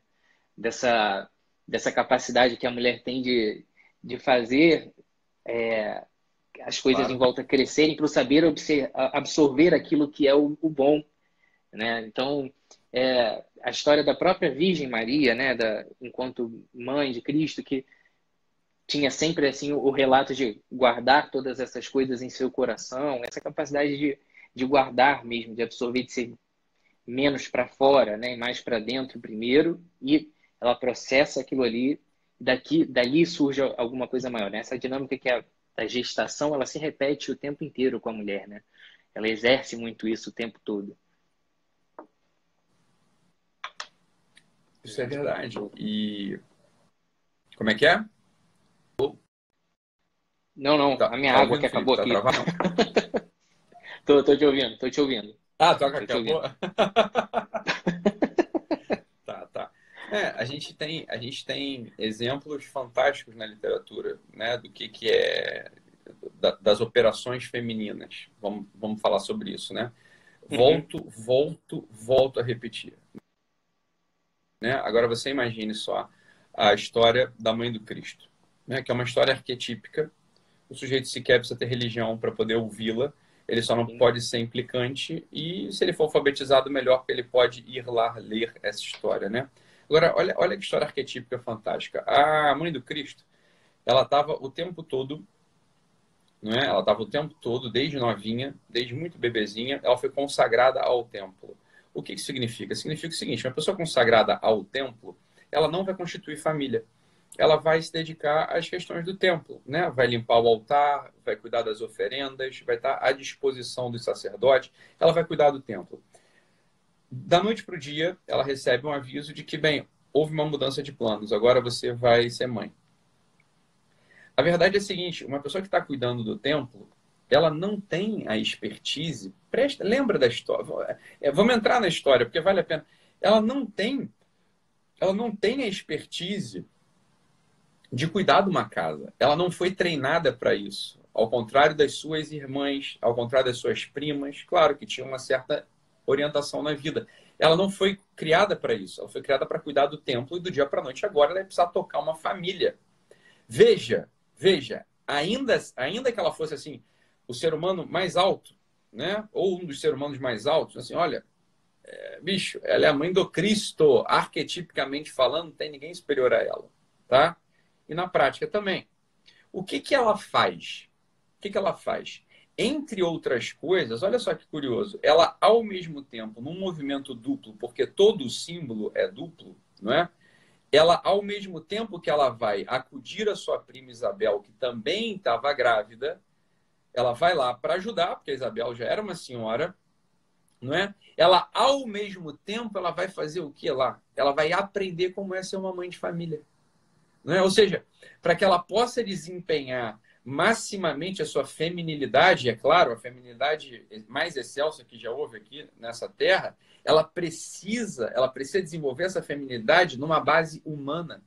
Dessa, dessa capacidade que a mulher tem de, de fazer é, as coisas claro. em volta crescerem para o saber absorver aquilo que é o, o bom, né? Então, é, a história da própria Virgem Maria, né, da, enquanto mãe de Cristo, que tinha sempre assim o relato de guardar todas essas coisas em seu coração, essa capacidade de, de guardar mesmo, de absorver, de ser menos para fora, né, mais para dentro primeiro, e ela processa aquilo ali, daqui, dali surge alguma coisa maior. Né? Essa dinâmica que é a gestação, ela se repete o tempo inteiro com a mulher, né? Ela exerce muito isso o tempo todo. Isso é verdade. E como é que é? Não, não, tá, a minha tá água que acabou tá aqui. tô, tô te ouvindo, tô te ouvindo. Ah, toca acabou? tá, tá. É, a gente tem, a gente tem exemplos fantásticos na literatura, né, do que que é da, das operações femininas. Vamos, vamos falar sobre isso, né? Uhum. Volto, uhum. volto, volto a repetir. Né? Agora você imagine só a história da mãe do Cristo, né? que é uma história arquetípica. O sujeito sequer precisa ter religião para poder ouvi-la. Ele só não Sim. pode ser implicante e, se ele for alfabetizado, melhor, porque ele pode ir lá ler essa história, né? Agora, olha, olha que história arquetípica fantástica. A mãe do Cristo, ela estava o tempo todo, não é? Ela estava o tempo todo, desde novinha, desde muito bebezinha, ela foi consagrada ao templo. O que significa? Significa o seguinte: uma pessoa consagrada ao templo, ela não vai constituir família. Ela vai se dedicar às questões do templo, né? Vai limpar o altar, vai cuidar das oferendas, vai estar à disposição dos sacerdotes, ela vai cuidar do templo. Da noite para o dia, ela recebe um aviso de que, bem, houve uma mudança de planos, agora você vai ser mãe. A verdade é a seguinte: uma pessoa que está cuidando do templo, ela não tem a expertise. Presta, lembra da história. É, vamos entrar na história, porque vale a pena. Ela não tem, ela não tem a expertise de cuidar de uma casa. Ela não foi treinada para isso. Ao contrário das suas irmãs, ao contrário das suas primas, claro que tinha uma certa orientação na vida. Ela não foi criada para isso. Ela foi criada para cuidar do templo e do dia para noite. Agora ela vai precisar tocar uma família. Veja, veja, ainda, ainda que ela fosse assim, o ser humano mais alto, né? Ou um dos seres humanos mais altos, assim, olha, é, bicho, ela é a mãe do Cristo, arquetipicamente falando, não tem ninguém superior a ela, tá? E na prática também. O que que ela faz? O que que ela faz? Entre outras coisas, olha só que curioso, ela ao mesmo tempo, num movimento duplo, porque todo símbolo é duplo, não é? Ela, ao mesmo tempo que ela vai acudir a sua prima Isabel, que também estava grávida, ela vai lá para ajudar, porque a Isabel já era uma senhora, não é? Ela, ao mesmo tempo, ela vai fazer o que lá? Ela vai aprender como é ser uma mãe de família. Não é? Ou seja, para que ela possa desempenhar maximamente a sua feminilidade, é claro, a feminilidade mais excelsa que já houve aqui nessa terra, ela precisa, ela precisa desenvolver essa feminilidade numa base humana.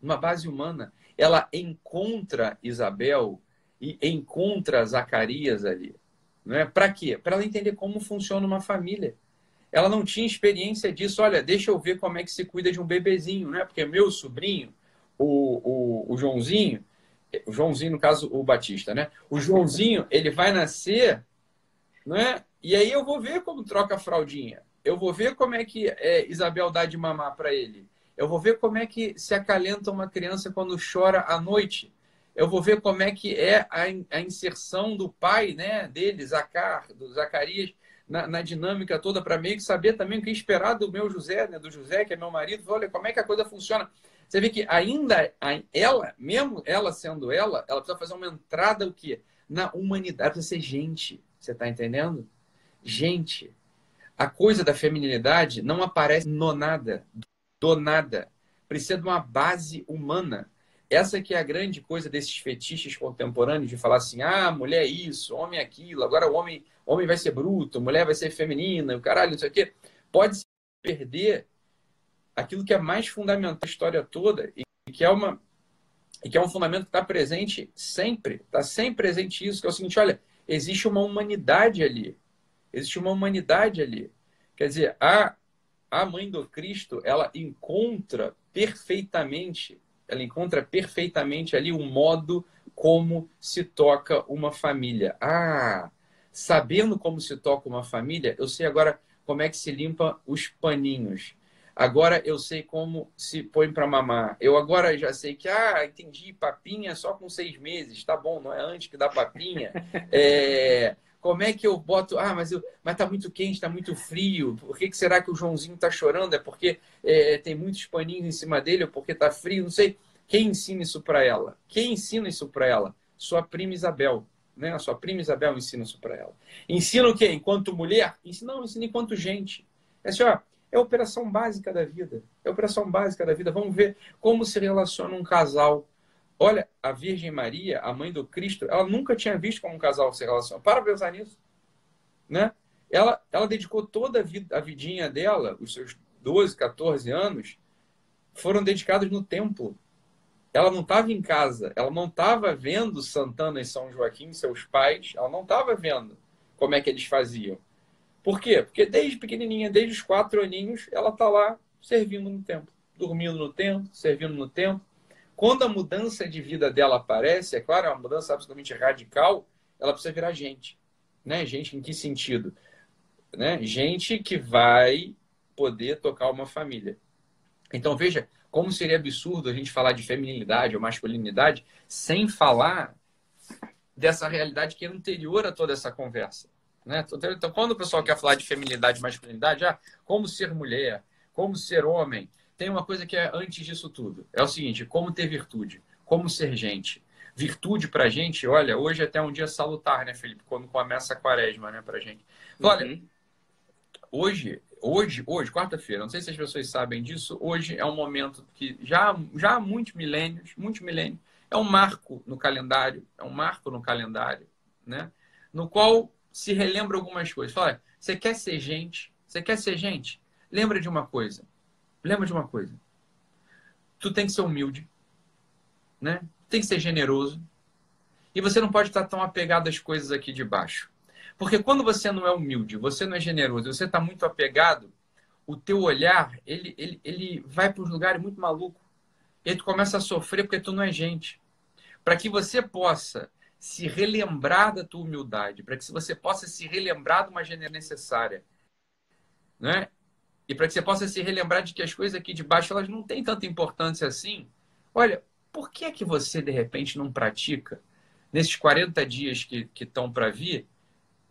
Numa base humana. Ela encontra Isabel e encontra Zacarias ali. Não é? Para quê? Para ela entender como funciona uma família. Ela não tinha experiência disso. Olha, deixa eu ver como é que se cuida de um bebezinho, né? Porque meu sobrinho, o, o, o Joãozinho, o Joãozinho, no caso, o Batista, né? O Joãozinho, ele vai nascer, né? E aí eu vou ver como troca a fraldinha. Eu vou ver como é que é, Isabel dá de mamar para ele. Eu vou ver como é que se acalenta uma criança quando chora à noite. Eu vou ver como é que é a, inserção do pai, né, dele, Zacar, do Zacarias, na, na dinâmica toda, para meio que saber também o que esperar do meu José, né, do José, que é meu marido. Olha, como é que a coisa funciona. Você vê que ainda ela, mesmo ela sendo ela, ela precisa fazer uma entrada o quê? Na humanidade, precisa ser gente. Você está entendendo? Gente. A coisa da feminilidade não aparece no nada, do nada. Precisa de uma base humana. Essa que é a grande coisa desses fetiches contemporâneos de falar assim: ah, mulher é isso, homem é aquilo, agora o homem, homem vai ser bruto, mulher vai ser feminina, o caralho, não sei o quê. Pode perder aquilo que é mais fundamental da história toda e que é uma e que é um fundamento que está presente sempre, está sempre presente isso, que é o seguinte, olha, existe uma humanidade ali, existe uma humanidade ali. Quer dizer, a, a mãe do Cristo, ela encontra perfeitamente, ela encontra perfeitamente ali o modo como se toca uma família. Ah, sabendo como se toca uma família, eu sei agora como é que se limpa os paninhos. Agora eu sei como se põe para mamar. Eu agora já sei que, ah, entendi, papinha só com seis meses, tá bom, não é antes que dá papinha. É, como é que eu boto, ah, mas, eu, mas tá muito quente, tá muito frio, por que, que será que o Joãozinho tá chorando? É porque é, tem muitos paninhos em cima dele ou porque tá frio? Não sei. Quem ensina isso para ela? Quem ensina isso para ela? Sua prima Isabel. Né? A sua prima Isabel ensina isso para ela. Ensina o quê? Enquanto mulher? Ensina, não, ensina enquanto gente. É assim, ó, é a operação básica da vida. É a operação básica da vida. Vamos ver como se relaciona um casal. Olha, a Virgem Maria, a mãe do Cristo, ela nunca tinha visto como um casal se relaciona. Para pensar nisso. Né? Ela, ela dedicou toda a, vida, a vidinha dela, os seus 12, 14 anos, foram dedicados no templo. Ela não estava em casa, ela não estava vendo Santana e São Joaquim, seus pais, ela não estava vendo como é que eles faziam. Por quê? Porque desde pequenininha, desde os quatro aninhos, ela está lá servindo no templo, dormindo no templo, servindo no templo. Quando a mudança de vida dela aparece, é claro, é uma mudança absolutamente radical, ela precisa virar gente. Né? Gente em que sentido? Né? Gente que vai poder tocar uma família. Então, veja como seria absurdo a gente falar de feminilidade ou masculinidade sem falar dessa realidade que é anterior a toda essa conversa. Né? Então, quando o pessoal quer falar de feminilidade e masculinidade, ah, como ser mulher, como ser homem, tem uma coisa que é antes disso tudo. É o seguinte: como ter virtude, como ser gente. Virtude pra gente, olha, hoje é até um dia salutar, né, Felipe? Quando começa a quaresma, né, pra gente. Olha, uhum. hoje, hoje, hoje, quarta-feira, não sei se as pessoas sabem disso, hoje é um momento que já, já há muitos milênios, muitos milênios, é um marco no calendário, é um marco no calendário, né? No qual se relembra algumas coisas. Fala, você quer ser gente? Você quer ser gente? Lembra de uma coisa. Lembra de uma coisa. Tu tem que ser humilde, né? Tem que ser generoso. E você não pode estar tão apegado às coisas aqui de baixo. Porque quando você não é humilde, você não é generoso, você está muito apegado, o teu olhar, ele, ele, ele vai para os lugares muito maluco. E aí tu começa a sofrer porque tu não é gente. Para que você possa se relembrar da tua humildade, para que você possa se relembrar de uma gênero necessária, né? E para que você possa se relembrar de que as coisas aqui de baixo elas não têm tanta importância assim. Olha, por que é que você de repente não pratica nesses 40 dias que estão para vir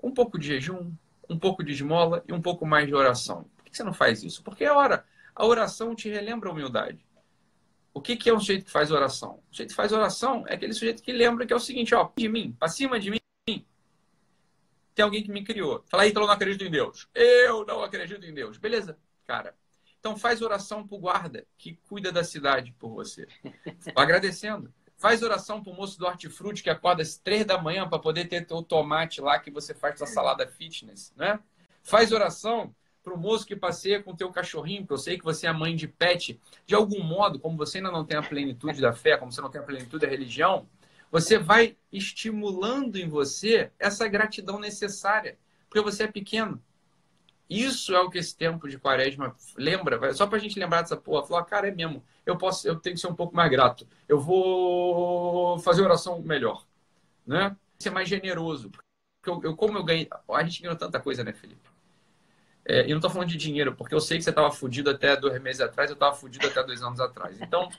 um pouco de jejum, um pouco de esmola e um pouco mais de oração? Por que você não faz isso? Porque a hora a oração te relembra a humildade. O que, que é um sujeito que faz oração? O sujeito que faz oração é aquele sujeito que lembra que é o seguinte, ó, de mim, para cima de mim, tem alguém que me criou. Fala eu não acredito em Deus. Eu não acredito em Deus. Beleza, cara. Então faz oração pro guarda que cuida da cidade por você. Agradecendo. Faz oração pro moço do hortifruti que acorda às três da manhã para poder ter o tomate lá que você faz sua salada fitness, né? Faz oração pro moço que passeia com o teu cachorrinho, porque eu sei que você é mãe de pet. De algum modo, como você ainda não tem a plenitude da fé, como você não tem a plenitude da religião, você vai estimulando em você essa gratidão necessária, porque você é pequeno. Isso é o que esse tempo de quaresma lembra, só pra gente lembrar dessa porra, falar, cara, é mesmo, eu posso, eu tenho que ser um pouco mais grato. Eu vou fazer oração melhor, né? Ser mais generoso. Porque eu, eu como eu ganhei, a gente ganhou tanta coisa, né, Felipe? É, e não tô falando de dinheiro, porque eu sei que você tava fudido até dois meses atrás, eu tava fudido até dois anos atrás. Então,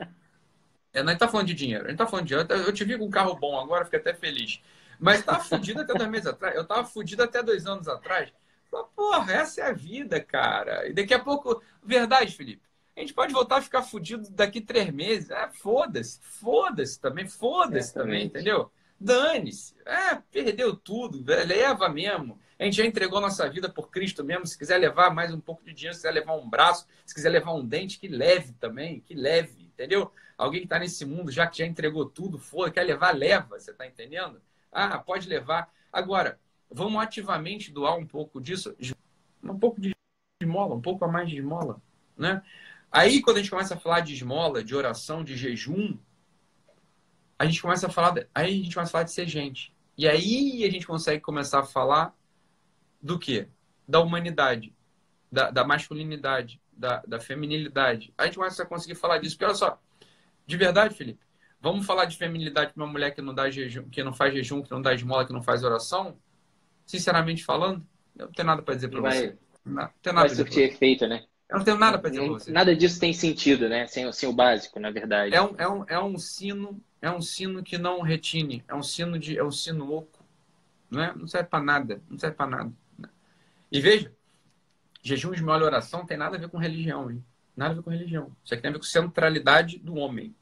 é, não tá falando de dinheiro, a gente tá falando de dinheiro. Eu te vi com um carro bom agora, fiquei até feliz. Mas tava fudido até dois meses atrás, eu tava fudido até dois anos atrás. Porra, essa é a vida, cara. E daqui a pouco. Verdade, Felipe. A gente pode voltar a ficar fudido daqui três meses. É, foda-se. Foda-se também. Foda-se também, entendeu? Dane-se. É, perdeu tudo. Leva mesmo. A gente já entregou nossa vida por Cristo mesmo. Se quiser levar mais um pouco de dinheiro, se quiser levar um braço, se quiser levar um dente, que leve também. Que leve, entendeu? Alguém que está nesse mundo, já que já entregou tudo, foda, quer levar, leva. Você está entendendo? Ah, pode levar. Agora, vamos ativamente doar um pouco disso, um pouco de esmola, um pouco a mais de esmola, né? Aí, quando a gente começa a falar de esmola, de oração, de jejum, a gente começa a falar, aí a gente começa a falar de ser gente. E aí a gente consegue começar a falar do quê? Da humanidade, da, da masculinidade, da, da feminilidade. A gente começa a conseguir falar disso. Porque olha só, de verdade, Felipe, vamos falar de feminilidade para uma mulher que não dá jejum, que não faz jejum, que não dá esmola, que não faz oração? Sinceramente falando, eu não tenho nada para dizer para você. Não, não tenho nada vai surtir efeito, né? Eu não tenho nada para dizer para você. Nada disso tem sentido, né? Sem, sem o básico, na verdade. É um, é, um, é um sino, é um sino que não retine, é um sino de, é um sino oco, não é? Não serve para nada, não serve para nada. E veja, jejum de molho oração tem nada a ver com religião, hein? Nada a ver com religião. Isso aqui tem a ver com centralidade do homem,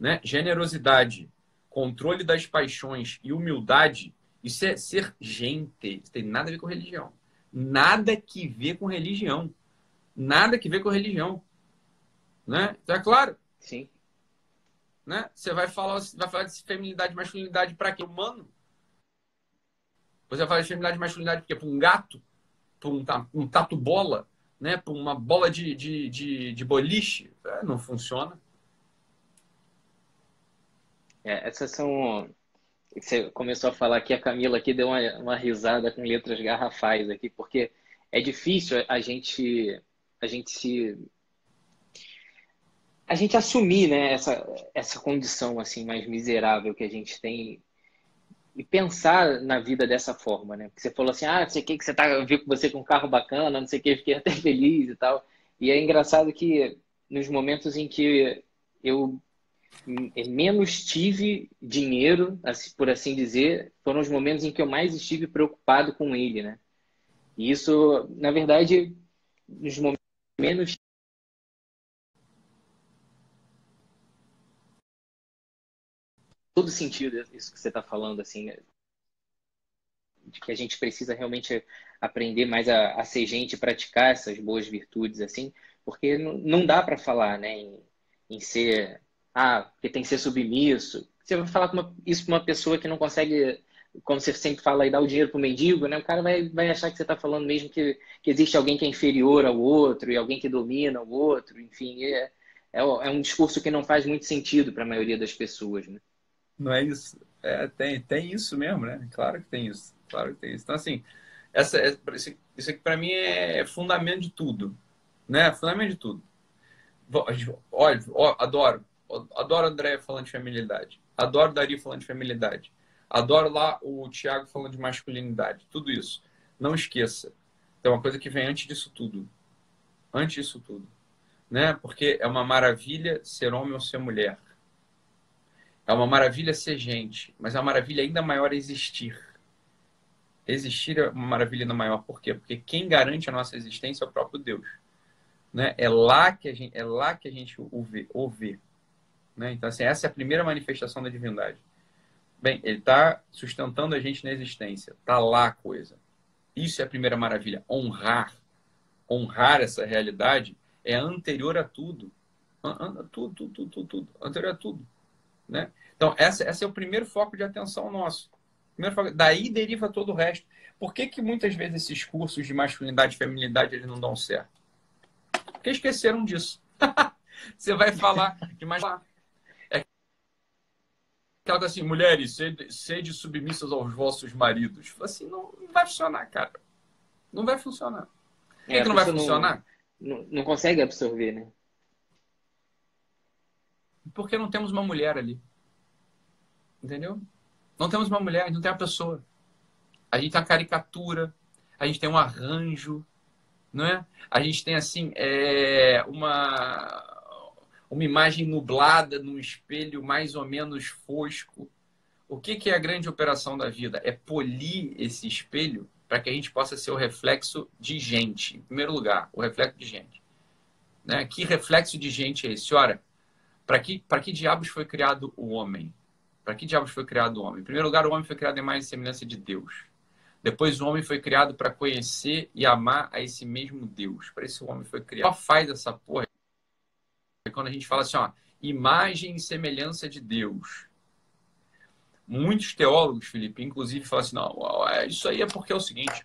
né? Generosidade, controle das paixões e humildade isso é ser gente. Isso tem nada a ver com religião. Nada que ver com religião. Nada que ver com religião. Né? Então, é claro. Sim. Né? Você vai falar, vai falar de feminilidade e masculinidade para quê? Humano? Você vai falar de feminilidade e masculinidade para um gato? Para um, um tatu bola? Né? Para uma bola de, de, de, de boliche? É, não funciona. É, essas são você começou a falar aqui, a Camila aqui deu uma, uma risada com letras garrafais aqui, porque é difícil a gente a gente se a gente assumir né, essa, essa condição assim mais miserável que a gente tem e pensar na vida dessa forma, né? Porque você falou assim, ah, não sei o que, que você tá, eu vi com você com um carro bacana, não sei o que, fiquei até feliz e tal. E é engraçado que nos momentos em que eu menos tive dinheiro, por assim dizer, foram os momentos em que eu mais estive preocupado com ele, né? E isso, na verdade, nos momentos menos todo sentido isso que você está falando assim né? de que a gente precisa realmente aprender mais a, a ser gente praticar essas boas virtudes assim porque não, não dá para falar né em, em ser ah, porque tem que ser submisso. Você vai falar isso para uma pessoa que não consegue, como você sempre fala, dar o dinheiro para o mendigo, né? O cara vai, vai achar que você está falando mesmo que, que existe alguém que é inferior ao outro e alguém que domina o outro. Enfim, é, é, é um discurso que não faz muito sentido para a maioria das pessoas, né? Não é isso. É, tem, tem isso mesmo, né? Claro que tem isso. Claro que tem isso. Então, assim, essa, é, isso aqui para mim é fundamento de tudo. Né? Fundamento de tudo. Olha, adoro Adoro André falando de feminilidade. Adoro Dari falando de feminilidade. Adoro lá o Tiago falando de masculinidade. Tudo isso. Não esqueça. É uma coisa que vem antes disso tudo. Antes disso tudo. Né? Porque é uma maravilha ser homem ou ser mulher. É uma maravilha ser gente. Mas é uma maravilha ainda maior existir. Existir é uma maravilha ainda maior. Por quê? Porque quem garante a nossa existência é o próprio Deus. Né? É lá que a gente, é lá que a gente o vê. O vê. Né? Então, assim, essa é a primeira manifestação da divindade. Bem, ele está sustentando a gente na existência. Está lá a coisa. Isso é a primeira maravilha. Honrar. Honrar essa realidade é anterior a tudo. Tudo, tudo, tudo, tudo, tudo. Anterior a tudo. Né? Então, essa, esse é o primeiro foco de atenção nosso. Foco, daí deriva todo o resto. Por que, que muitas vezes esses cursos de masculinidade e feminilidade eles não dão certo? Porque esqueceram disso. Você vai falar de mais. Aquela assim, mulheres, sede, sede submissas aos vossos maridos. Assim, não, não vai funcionar, cara. Não vai funcionar. Por é, que não vai funcionar? Não, não consegue absorver, né? Porque não temos uma mulher ali. Entendeu? Não temos uma mulher, a gente não tem uma pessoa. A gente tem uma caricatura, a gente tem um arranjo, não é? A gente tem assim é, uma uma imagem nublada num espelho mais ou menos fosco. O que, que é a grande operação da vida? É polir esse espelho para que a gente possa ser o reflexo de gente. Em primeiro lugar, o reflexo de gente. Né? Que reflexo de gente é esse? Ora, para que, que diabos foi criado o homem? Para que diabos foi criado o homem? Em primeiro lugar, o homem foi criado em mais semelhança de Deus. Depois, o homem foi criado para conhecer e amar a esse mesmo Deus. Para isso, o homem foi criado. Só faz essa porra é quando a gente fala assim, ó, imagem e semelhança de Deus. Muitos teólogos, Felipe, inclusive, falam assim, não, é, isso aí é porque é o seguinte,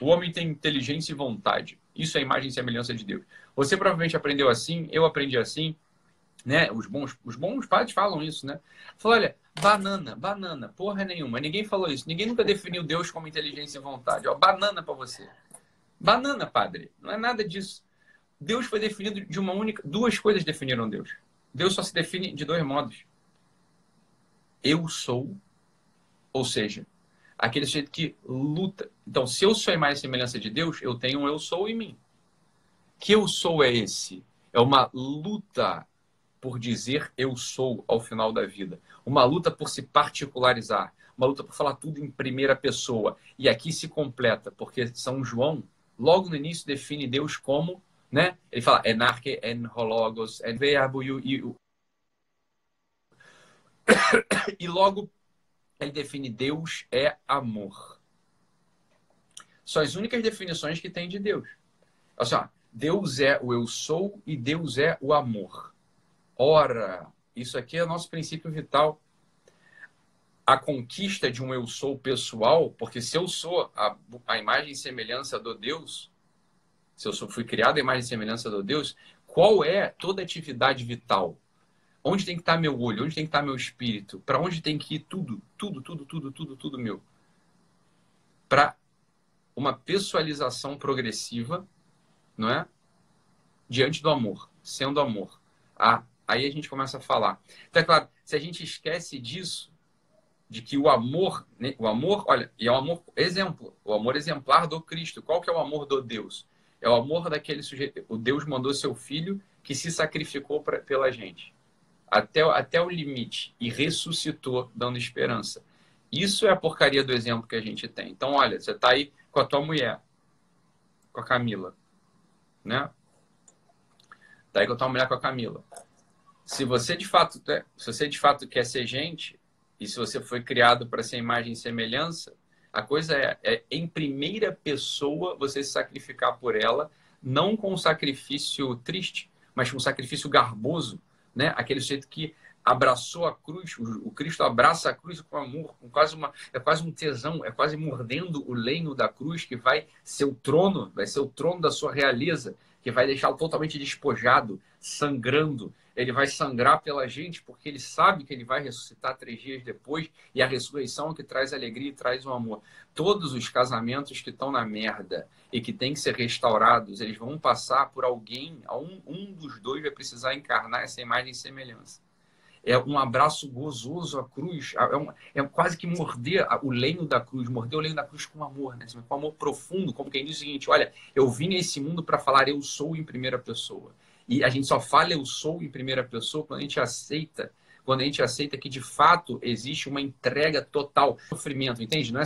o homem tem inteligência e vontade. Isso é imagem e semelhança de Deus. Você provavelmente aprendeu assim, eu aprendi assim, né? Os bons, os bons padres falam isso, né? Fala, olha, banana, banana, porra nenhuma. Ninguém falou isso. Ninguém nunca definiu Deus como inteligência e vontade. Ó, banana para você. Banana, padre. Não é nada disso. Deus foi definido de uma única. Duas coisas definiram Deus. Deus só se define de dois modos. Eu sou, ou seja, aquele sujeito que luta. Então, se eu sou a imagem e semelhança de Deus, eu tenho um eu sou em mim. Que eu sou é esse? É uma luta por dizer eu sou ao final da vida. Uma luta por se particularizar. Uma luta por falar tudo em primeira pessoa. E aqui se completa, porque São João, logo no início, define Deus como, né? Ele fala enarque, en hologos, en verbo e e logo ele define Deus é amor. São as únicas definições que tem de Deus. Olha só, Deus é o eu sou e Deus é o amor. Ora, isso aqui é o nosso princípio vital. A conquista de um eu sou pessoal, porque se eu sou a, a imagem e semelhança do Deus, se eu fui criado a imagem e semelhança do Deus, qual é toda atividade vital? Onde tem que estar meu olho? Onde tem que estar meu espírito? Para onde tem que ir tudo? Tudo, tudo, tudo, tudo, tudo meu. Para uma pessoalização progressiva, não é? Diante do amor, sendo amor. A Aí a gente começa a falar. Então, é claro, se a gente esquece disso, de que o amor, né, o amor, olha, e é o amor exemplo, o amor exemplar do Cristo. Qual que é o amor do Deus? É o amor daquele sujeito. O Deus mandou seu filho que se sacrificou pra, pela gente até, até o limite e ressuscitou, dando esperança. Isso é a porcaria do exemplo que a gente tem. Então, olha, você está aí com a tua mulher, com a Camila, né? Tá aí com a tua mulher com a Camila se você de fato é, se você de fato quer ser gente e se você foi criado para ser imagem e semelhança a coisa é, é em primeira pessoa você se sacrificar por ela não com um sacrifício triste mas com um sacrifício garboso né? Aquele jeito que abraçou a cruz o, Cristo abraça a cruz com amor com quase uma é quase um tesão é quase mordendo o lenho da cruz que vai ser o trono vai ser o trono da sua realeza que vai deixá-lo totalmente despojado sangrando ele vai sangrar pela gente, porque ele sabe que ele vai ressuscitar três dias depois, e a ressurreição é que traz alegria e traz o amor. Todos os casamentos que estão na merda e que têm que ser restaurados, eles vão passar por alguém, um, um dos dois vai precisar encarnar essa imagem e semelhança. É um abraço gozoso à cruz, é, um, é quase que morder o lenho da cruz, morder o lenho da cruz com amor, né? com amor profundo, como quem diz o seguinte: olha, eu vim a esse mundo para falar eu sou em primeira pessoa. E a gente só fala eu sou em primeira pessoa quando a gente aceita, quando a gente aceita que de fato existe uma entrega total, sofrimento, entende? Não é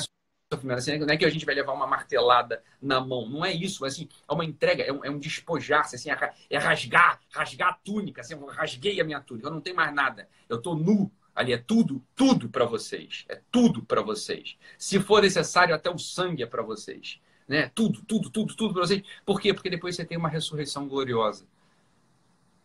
sofrimento, assim, não é que a gente vai levar uma martelada na mão, não é isso, assim, é uma entrega, é um, é um despojar-se, assim, é, é rasgar, rasgar a túnica, assim, eu rasguei a minha túnica, eu não tenho mais nada, eu estou nu, ali é tudo, tudo para vocês, é tudo para vocês. Se for necessário, até o sangue é para vocês, né? Tudo, tudo, tudo, tudo para vocês. Por quê? Porque depois você tem uma ressurreição gloriosa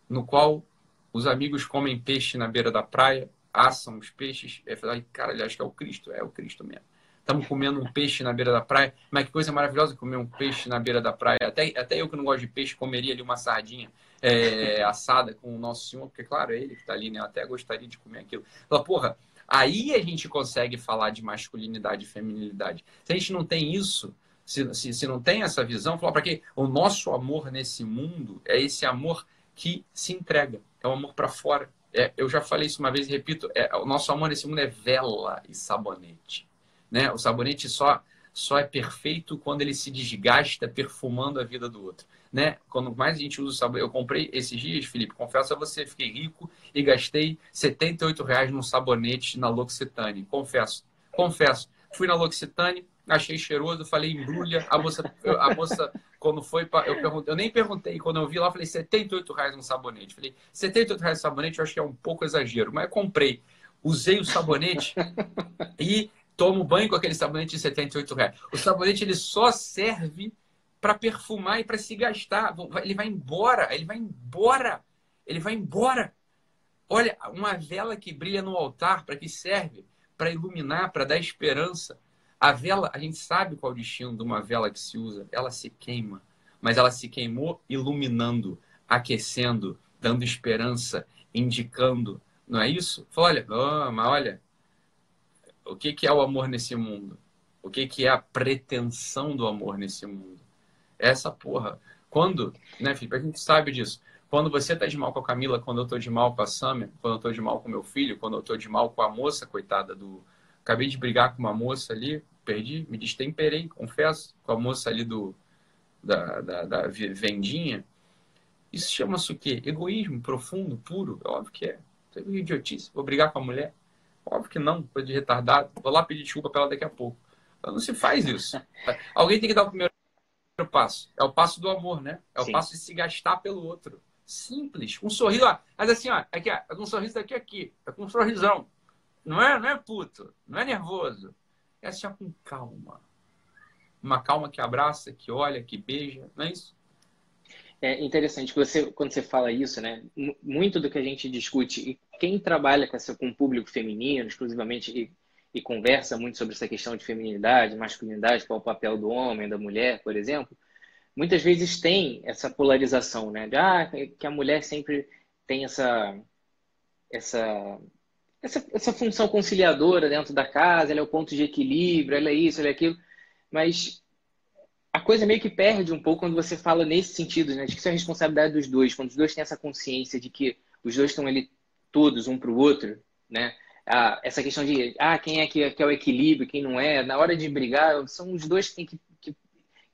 no qual os amigos comem peixe na beira da praia, assam os peixes. Falei, cara, acho que é o Cristo. É o Cristo mesmo. Estamos comendo um peixe na beira da praia. Mas que coisa maravilhosa comer um peixe na beira da praia. Até, até eu que não gosto de peixe, comeria ali uma sardinha é, assada com o Nosso Senhor, porque, claro, é ele que está ali, né? Eu até gostaria de comer aquilo. Fala, porra, aí a gente consegue falar de masculinidade e feminilidade. Se a gente não tem isso, se, se, se não tem essa visão, fala para quê? O nosso amor nesse mundo é esse amor que se entrega, é o amor para fora. É, eu já falei isso uma vez e repito: é, o nosso amor nesse mundo é vela e sabonete. Né? O sabonete só, só é perfeito quando ele se desgasta perfumando a vida do outro. Né? Quando mais a gente usa o sabonete, eu comprei esses dias, Felipe, confesso a você, fiquei rico e gastei 78 reais num sabonete na L'Occitane. Confesso, confesso. Fui na L'Occitane, achei cheiroso, falei embrulha. A moça, a moça quando foi, pra, eu, perguntei, eu nem perguntei, quando eu vi lá, falei 78 reais um sabonete. Falei, 78 reais um sabonete, eu acho que é um pouco exagero, mas eu comprei. Usei o sabonete e tomo banho com aquele sabonete de 78 reais. O sabonete ele só serve para perfumar e para se gastar. Ele vai embora, ele vai embora, ele vai embora. Olha, uma vela que brilha no altar, para que serve? Para iluminar, para dar esperança. A vela, a gente sabe qual é o destino de uma vela que se usa. Ela se queima, mas ela se queimou iluminando, aquecendo, dando esperança, indicando. Não é isso? Olha, oh, mas olha, o que, que é o amor nesse mundo? O que, que é a pretensão do amor nesse mundo? Essa porra. Quando, né, Felipe? A gente sabe disso. Quando você tá de mal com a Camila, quando eu tô de mal com a Samia, quando eu tô de mal com meu filho, quando eu tô de mal com a moça, coitada do. Acabei de brigar com uma moça ali, perdi, me destemperei, confesso, com a moça ali do da, da, da vendinha. Isso chama-se o quê? Egoísmo profundo, puro? É óbvio que é. Isso é idiotice. Vou brigar com a mulher. Óbvio que não, coisa de retardado. Vou lá pedir desculpa para ela daqui a pouco. Então, não se faz isso. Alguém tem que dar o primeiro passo. É o passo do amor, né? É o Sim. passo de se gastar pelo outro. Simples. Um sorriso, ó. Mas assim, ó, aqui, ó, é um sorriso daqui aqui. É com um sorrisão. Não é, não é puto. Não é nervoso. É ó, com calma. Uma calma que abraça, que olha, que beija. Não é isso? É interessante que você, quando você fala isso, né? Muito do que a gente discute e quem trabalha com, essa, com o público feminino, exclusivamente e, e conversa muito sobre essa questão de feminilidade, masculinidade, qual é o papel do homem, da mulher, por exemplo, muitas vezes tem essa polarização, né? De ah, que a mulher sempre tem essa essa essa, essa função conciliadora dentro da casa, ela é o ponto de equilíbrio, ela é isso, ela é aquilo, mas a coisa meio que perde um pouco quando você fala nesse sentido, né? De que isso é a responsabilidade dos dois, quando os dois têm essa consciência de que os dois estão ali todos um para o outro, né? Ah, essa questão de ah, quem é que, que, é o equilíbrio, quem não é, na hora de brigar, são os dois que têm que, que,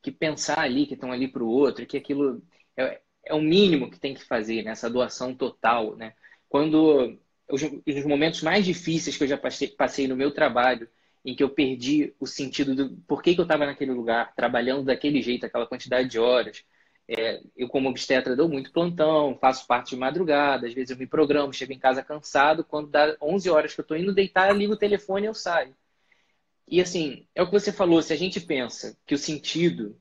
que pensar ali, que estão ali para o outro, que aquilo é, é, o mínimo que tem que fazer, né? doação total, né? Quando os, os momentos mais difíceis que eu já passei, passei no meu trabalho, em que eu perdi o sentido do por que, que eu estava naquele lugar, trabalhando daquele jeito, aquela quantidade de horas. É, eu, como obstetra, dou muito plantão, faço parte de madrugada, às vezes eu me programo, chego em casa cansado, quando dá 11 horas que eu estou indo deitar, eu ligo o telefone e eu saio. E assim, é o que você falou, se a gente pensa que o sentido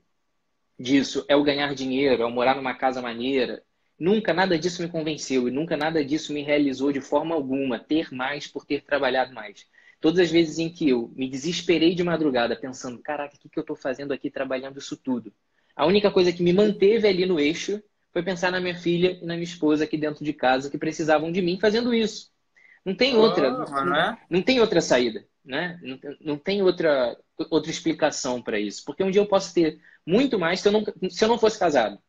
disso é o ganhar dinheiro, é o morar numa casa maneira, nunca nada disso me convenceu e nunca nada disso me realizou de forma alguma, ter mais por ter trabalhado mais. Todas as vezes em que eu me desesperei de madrugada pensando, caraca, o que, que eu estou fazendo aqui trabalhando isso tudo? A única coisa que me manteve ali no eixo foi pensar na minha filha e na minha esposa aqui dentro de casa que precisavam de mim fazendo isso. Não tem outra, oh, não, é? não, tem outra saída, né? Não, não tem outra outra explicação para isso, porque um dia eu posso ter muito mais se eu não, se eu não fosse casado.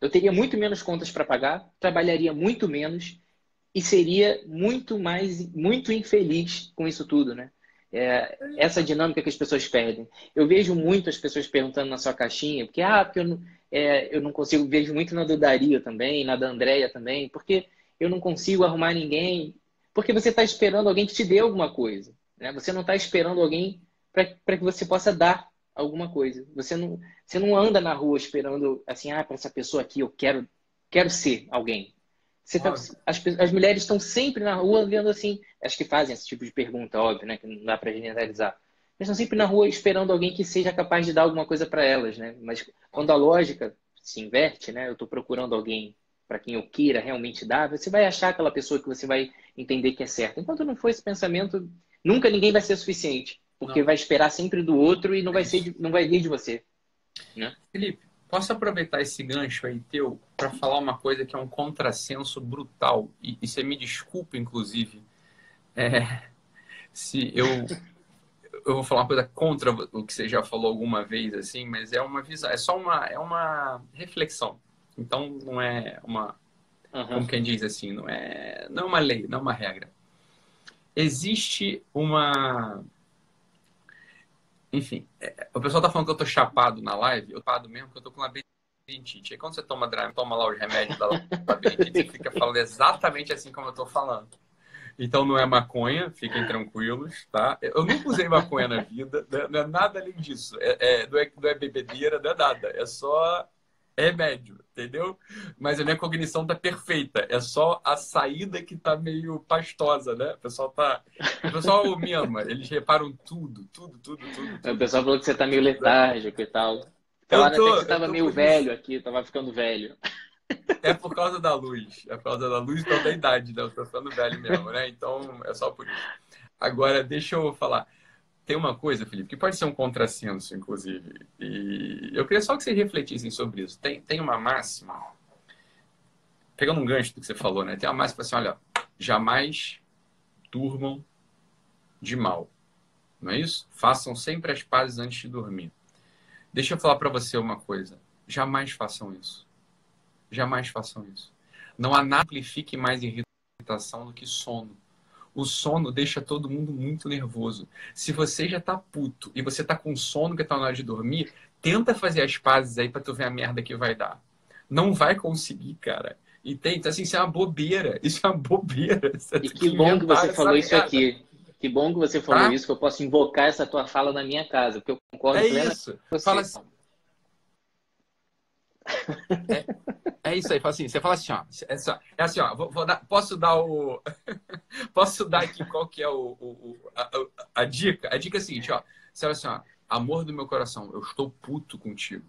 Eu teria muito menos contas para pagar, trabalharia muito menos e seria muito mais, muito infeliz com isso tudo, né? É, essa dinâmica que as pessoas perdem. Eu vejo muitas pessoas perguntando na sua caixinha, porque, ah, porque eu não, é, eu não consigo, vejo muito na do Dario também, na da Andrea também, porque eu não consigo arrumar ninguém, porque você está esperando alguém que te dê alguma coisa, né? Você não está esperando alguém para que você possa dar alguma coisa. Você não, você não anda na rua esperando assim, ah, para essa pessoa aqui eu quero, quero ser alguém. Tá, as, as mulheres estão sempre na rua vendo assim, acho que fazem esse tipo de pergunta, óbvio, né? Que não dá para generalizar. Mas estão sempre na rua esperando alguém que seja capaz de dar alguma coisa para elas, né? Mas quando a lógica se inverte, né? Eu estou procurando alguém para quem eu queira realmente dar, você vai achar aquela pessoa que você vai entender que é certa. Enquanto não for esse pensamento, nunca ninguém vai ser suficiente, porque não. vai esperar sempre do outro e não vai ser, não vai vir de você. Né? Felipe, posso aproveitar esse gancho aí teu para falar uma coisa que é um contrassenso brutal e, e você me desculpa, inclusive, é, se eu eu vou falar uma coisa contra o que você já falou alguma vez assim, mas é uma visão, é só uma é uma reflexão. Então não é uma uhum. como quem diz assim, não é não é uma lei, não é uma regra. Existe uma enfim, é, o pessoal tá falando que eu tô chapado na live, eu tô chapado mesmo porque eu tô com labirintite. Aí quando você toma, toma lá os remédios da labirintite, você fica falando exatamente assim como eu tô falando. Então não é maconha, fiquem tranquilos, tá? Eu nunca usei maconha na vida, não é nada além disso. É, é, não, é, não é bebedeira, não é nada. É só remédio, entendeu? Mas a minha cognição tá perfeita. É só a saída que tá meio pastosa, né? O pessoal tá. O pessoal me ama, eles reparam tudo, tudo, tudo, tudo. tudo. O pessoal falou que você tá meio letárgico e tal. Falaram até que você tava meio velho aqui, tava ficando velho. É por causa da luz. É por causa da luz e da idade, né? Eu tô ficando velho mesmo, né? Então é só por isso. Agora, deixa eu falar. Tem uma coisa, Felipe, que pode ser um contrassenso, inclusive. E eu queria só que vocês refletissem sobre isso. Tem, tem uma máxima, pegando um gancho do que você falou, né? Tem uma máxima assim: olha, jamais durmam de mal. Não é isso? Façam sempre as pazes antes de dormir. Deixa eu falar para você uma coisa. Jamais façam isso. Jamais façam isso. Não amplifique mais irritação do que sono. O sono deixa todo mundo muito nervoso. Se você já tá puto e você tá com sono que tá na hora de dormir, tenta fazer as pazes aí para tu ver a merda que vai dar. Não vai conseguir, cara. Entende? Então, assim, isso é uma bobeira. Isso é uma bobeira. Você e que bom que você falou isso merda. aqui. Que bom que você falou tá? isso, que eu posso invocar essa tua fala na minha casa, porque eu concordo é isso. Fala assim, é, é, isso aí, assim, você fala assim, ó, é, assim, é assim, ó, vou, vou dar, posso dar o, posso dar aqui qual que é o, o a, a, dica? A dica é a seguinte, ó, você fala assim, ó, amor do meu coração, eu estou puto contigo,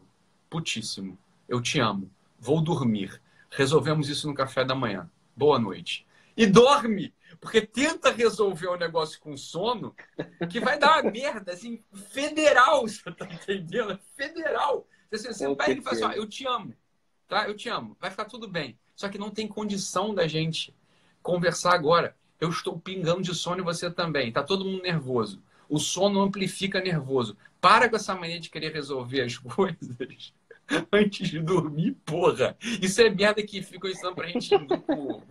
putíssimo, eu te amo, vou dormir, resolvemos isso no café da manhã, boa noite. E dorme, porque tenta resolver o um negócio com sono, que vai dar uma merda, assim, federal, você tá entendendo? Federal. Você, você vai e fala assim, ó, eu te amo, tá? Eu te amo, vai ficar tudo bem. Só que não tem condição da gente conversar agora. Eu estou pingando de sono e você também. Tá todo mundo nervoso. O sono amplifica nervoso. Para com essa mania de querer resolver as coisas antes de dormir, porra. Isso é merda que ficam ensinando pra gente em,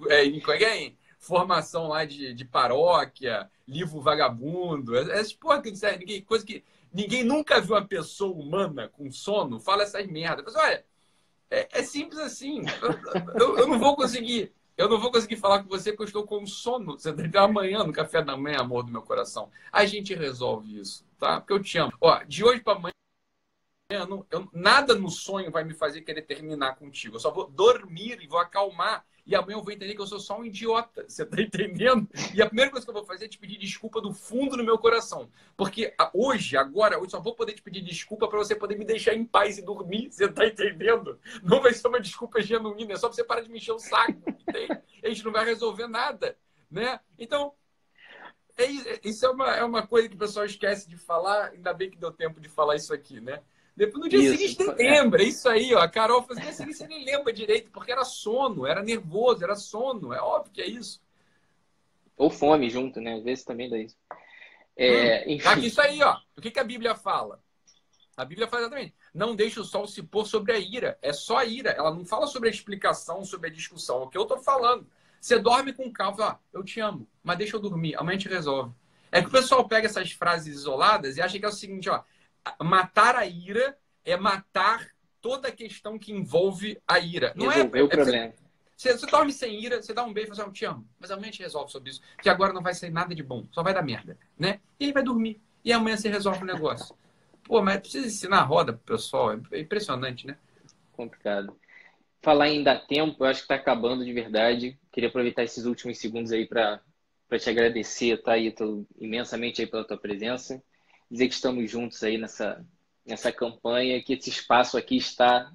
é, em, é, em formação lá de, de paróquia, livro vagabundo. Essas porra que ninguém, coisa que Ninguém nunca viu uma pessoa humana com sono fala essas merdas. Mas olha, é, é simples assim. Eu, eu, eu, não vou conseguir. Eu não vou conseguir falar com você que eu estou com sono. Você tem amanhã no café da manhã, amor do meu coração. A gente resolve isso, tá? Porque eu te amo. Ó, de hoje para amanhã, eu não, eu, nada no sonho vai me fazer querer terminar contigo. Eu só vou dormir e vou acalmar e amanhã eu vou entender que eu sou só um idiota. Você tá entendendo? E a primeira coisa que eu vou fazer é te pedir desculpa do fundo do meu coração. Porque hoje, agora, eu só vou poder te pedir desculpa para você poder me deixar em paz e dormir. Você tá entendendo? Não vai ser uma desculpa genuína, é só pra você parar de me encher o saco. A gente não vai resolver nada. Né? Então, é, isso é uma, é uma coisa que o pessoal esquece de falar. Ainda bem que deu tempo de falar isso aqui, né? Depois, no dia isso. seguinte, nem lembra. É isso aí, ó. A Carol falou assim, no dia seguinte você nem lembra direito, porque era sono, era nervoso, era sono. É óbvio que é isso. Ou fome junto, né? Às vezes também dá isso. É, hum, enfim. Aqui, isso aí, ó. O que, que a Bíblia fala? A Bíblia fala exatamente. Não deixe o sol se pôr sobre a ira. É só a ira. Ela não fala sobre a explicação, sobre a discussão. É o que eu tô falando. Você dorme com calma, ó, eu te amo, mas deixa eu dormir. Amanhã a gente resolve. É que o pessoal pega essas frases isoladas e acha que é o seguinte, ó matar a ira é matar toda a questão que envolve a ira. Não é, o problema. Você, você, dorme sem ira, você dá um beijo e fala assim, eu te amo. Mas amanhã a gente resolve sobre isso. Que agora não vai sair nada de bom. Só vai dar merda. Né? E aí vai dormir. E amanhã você resolve o negócio. Pô, mas precisa ensinar a roda pro pessoal. É impressionante, né? Complicado. Falar em dar tempo, eu acho que está acabando de verdade. Queria aproveitar esses últimos segundos aí para te agradecer, tá, Ítalo, imensamente aí pela tua presença dizer que estamos juntos aí nessa, nessa campanha, que esse espaço aqui está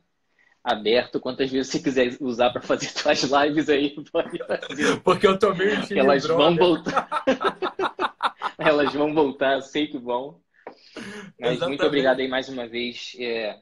aberto. Quantas vezes você quiser usar para fazer suas lives aí, pode fazer. Porque eu tô meio Elas vão voltar. Elas vão voltar, sei que vão. Mas Exatamente. muito obrigado aí mais uma vez. É...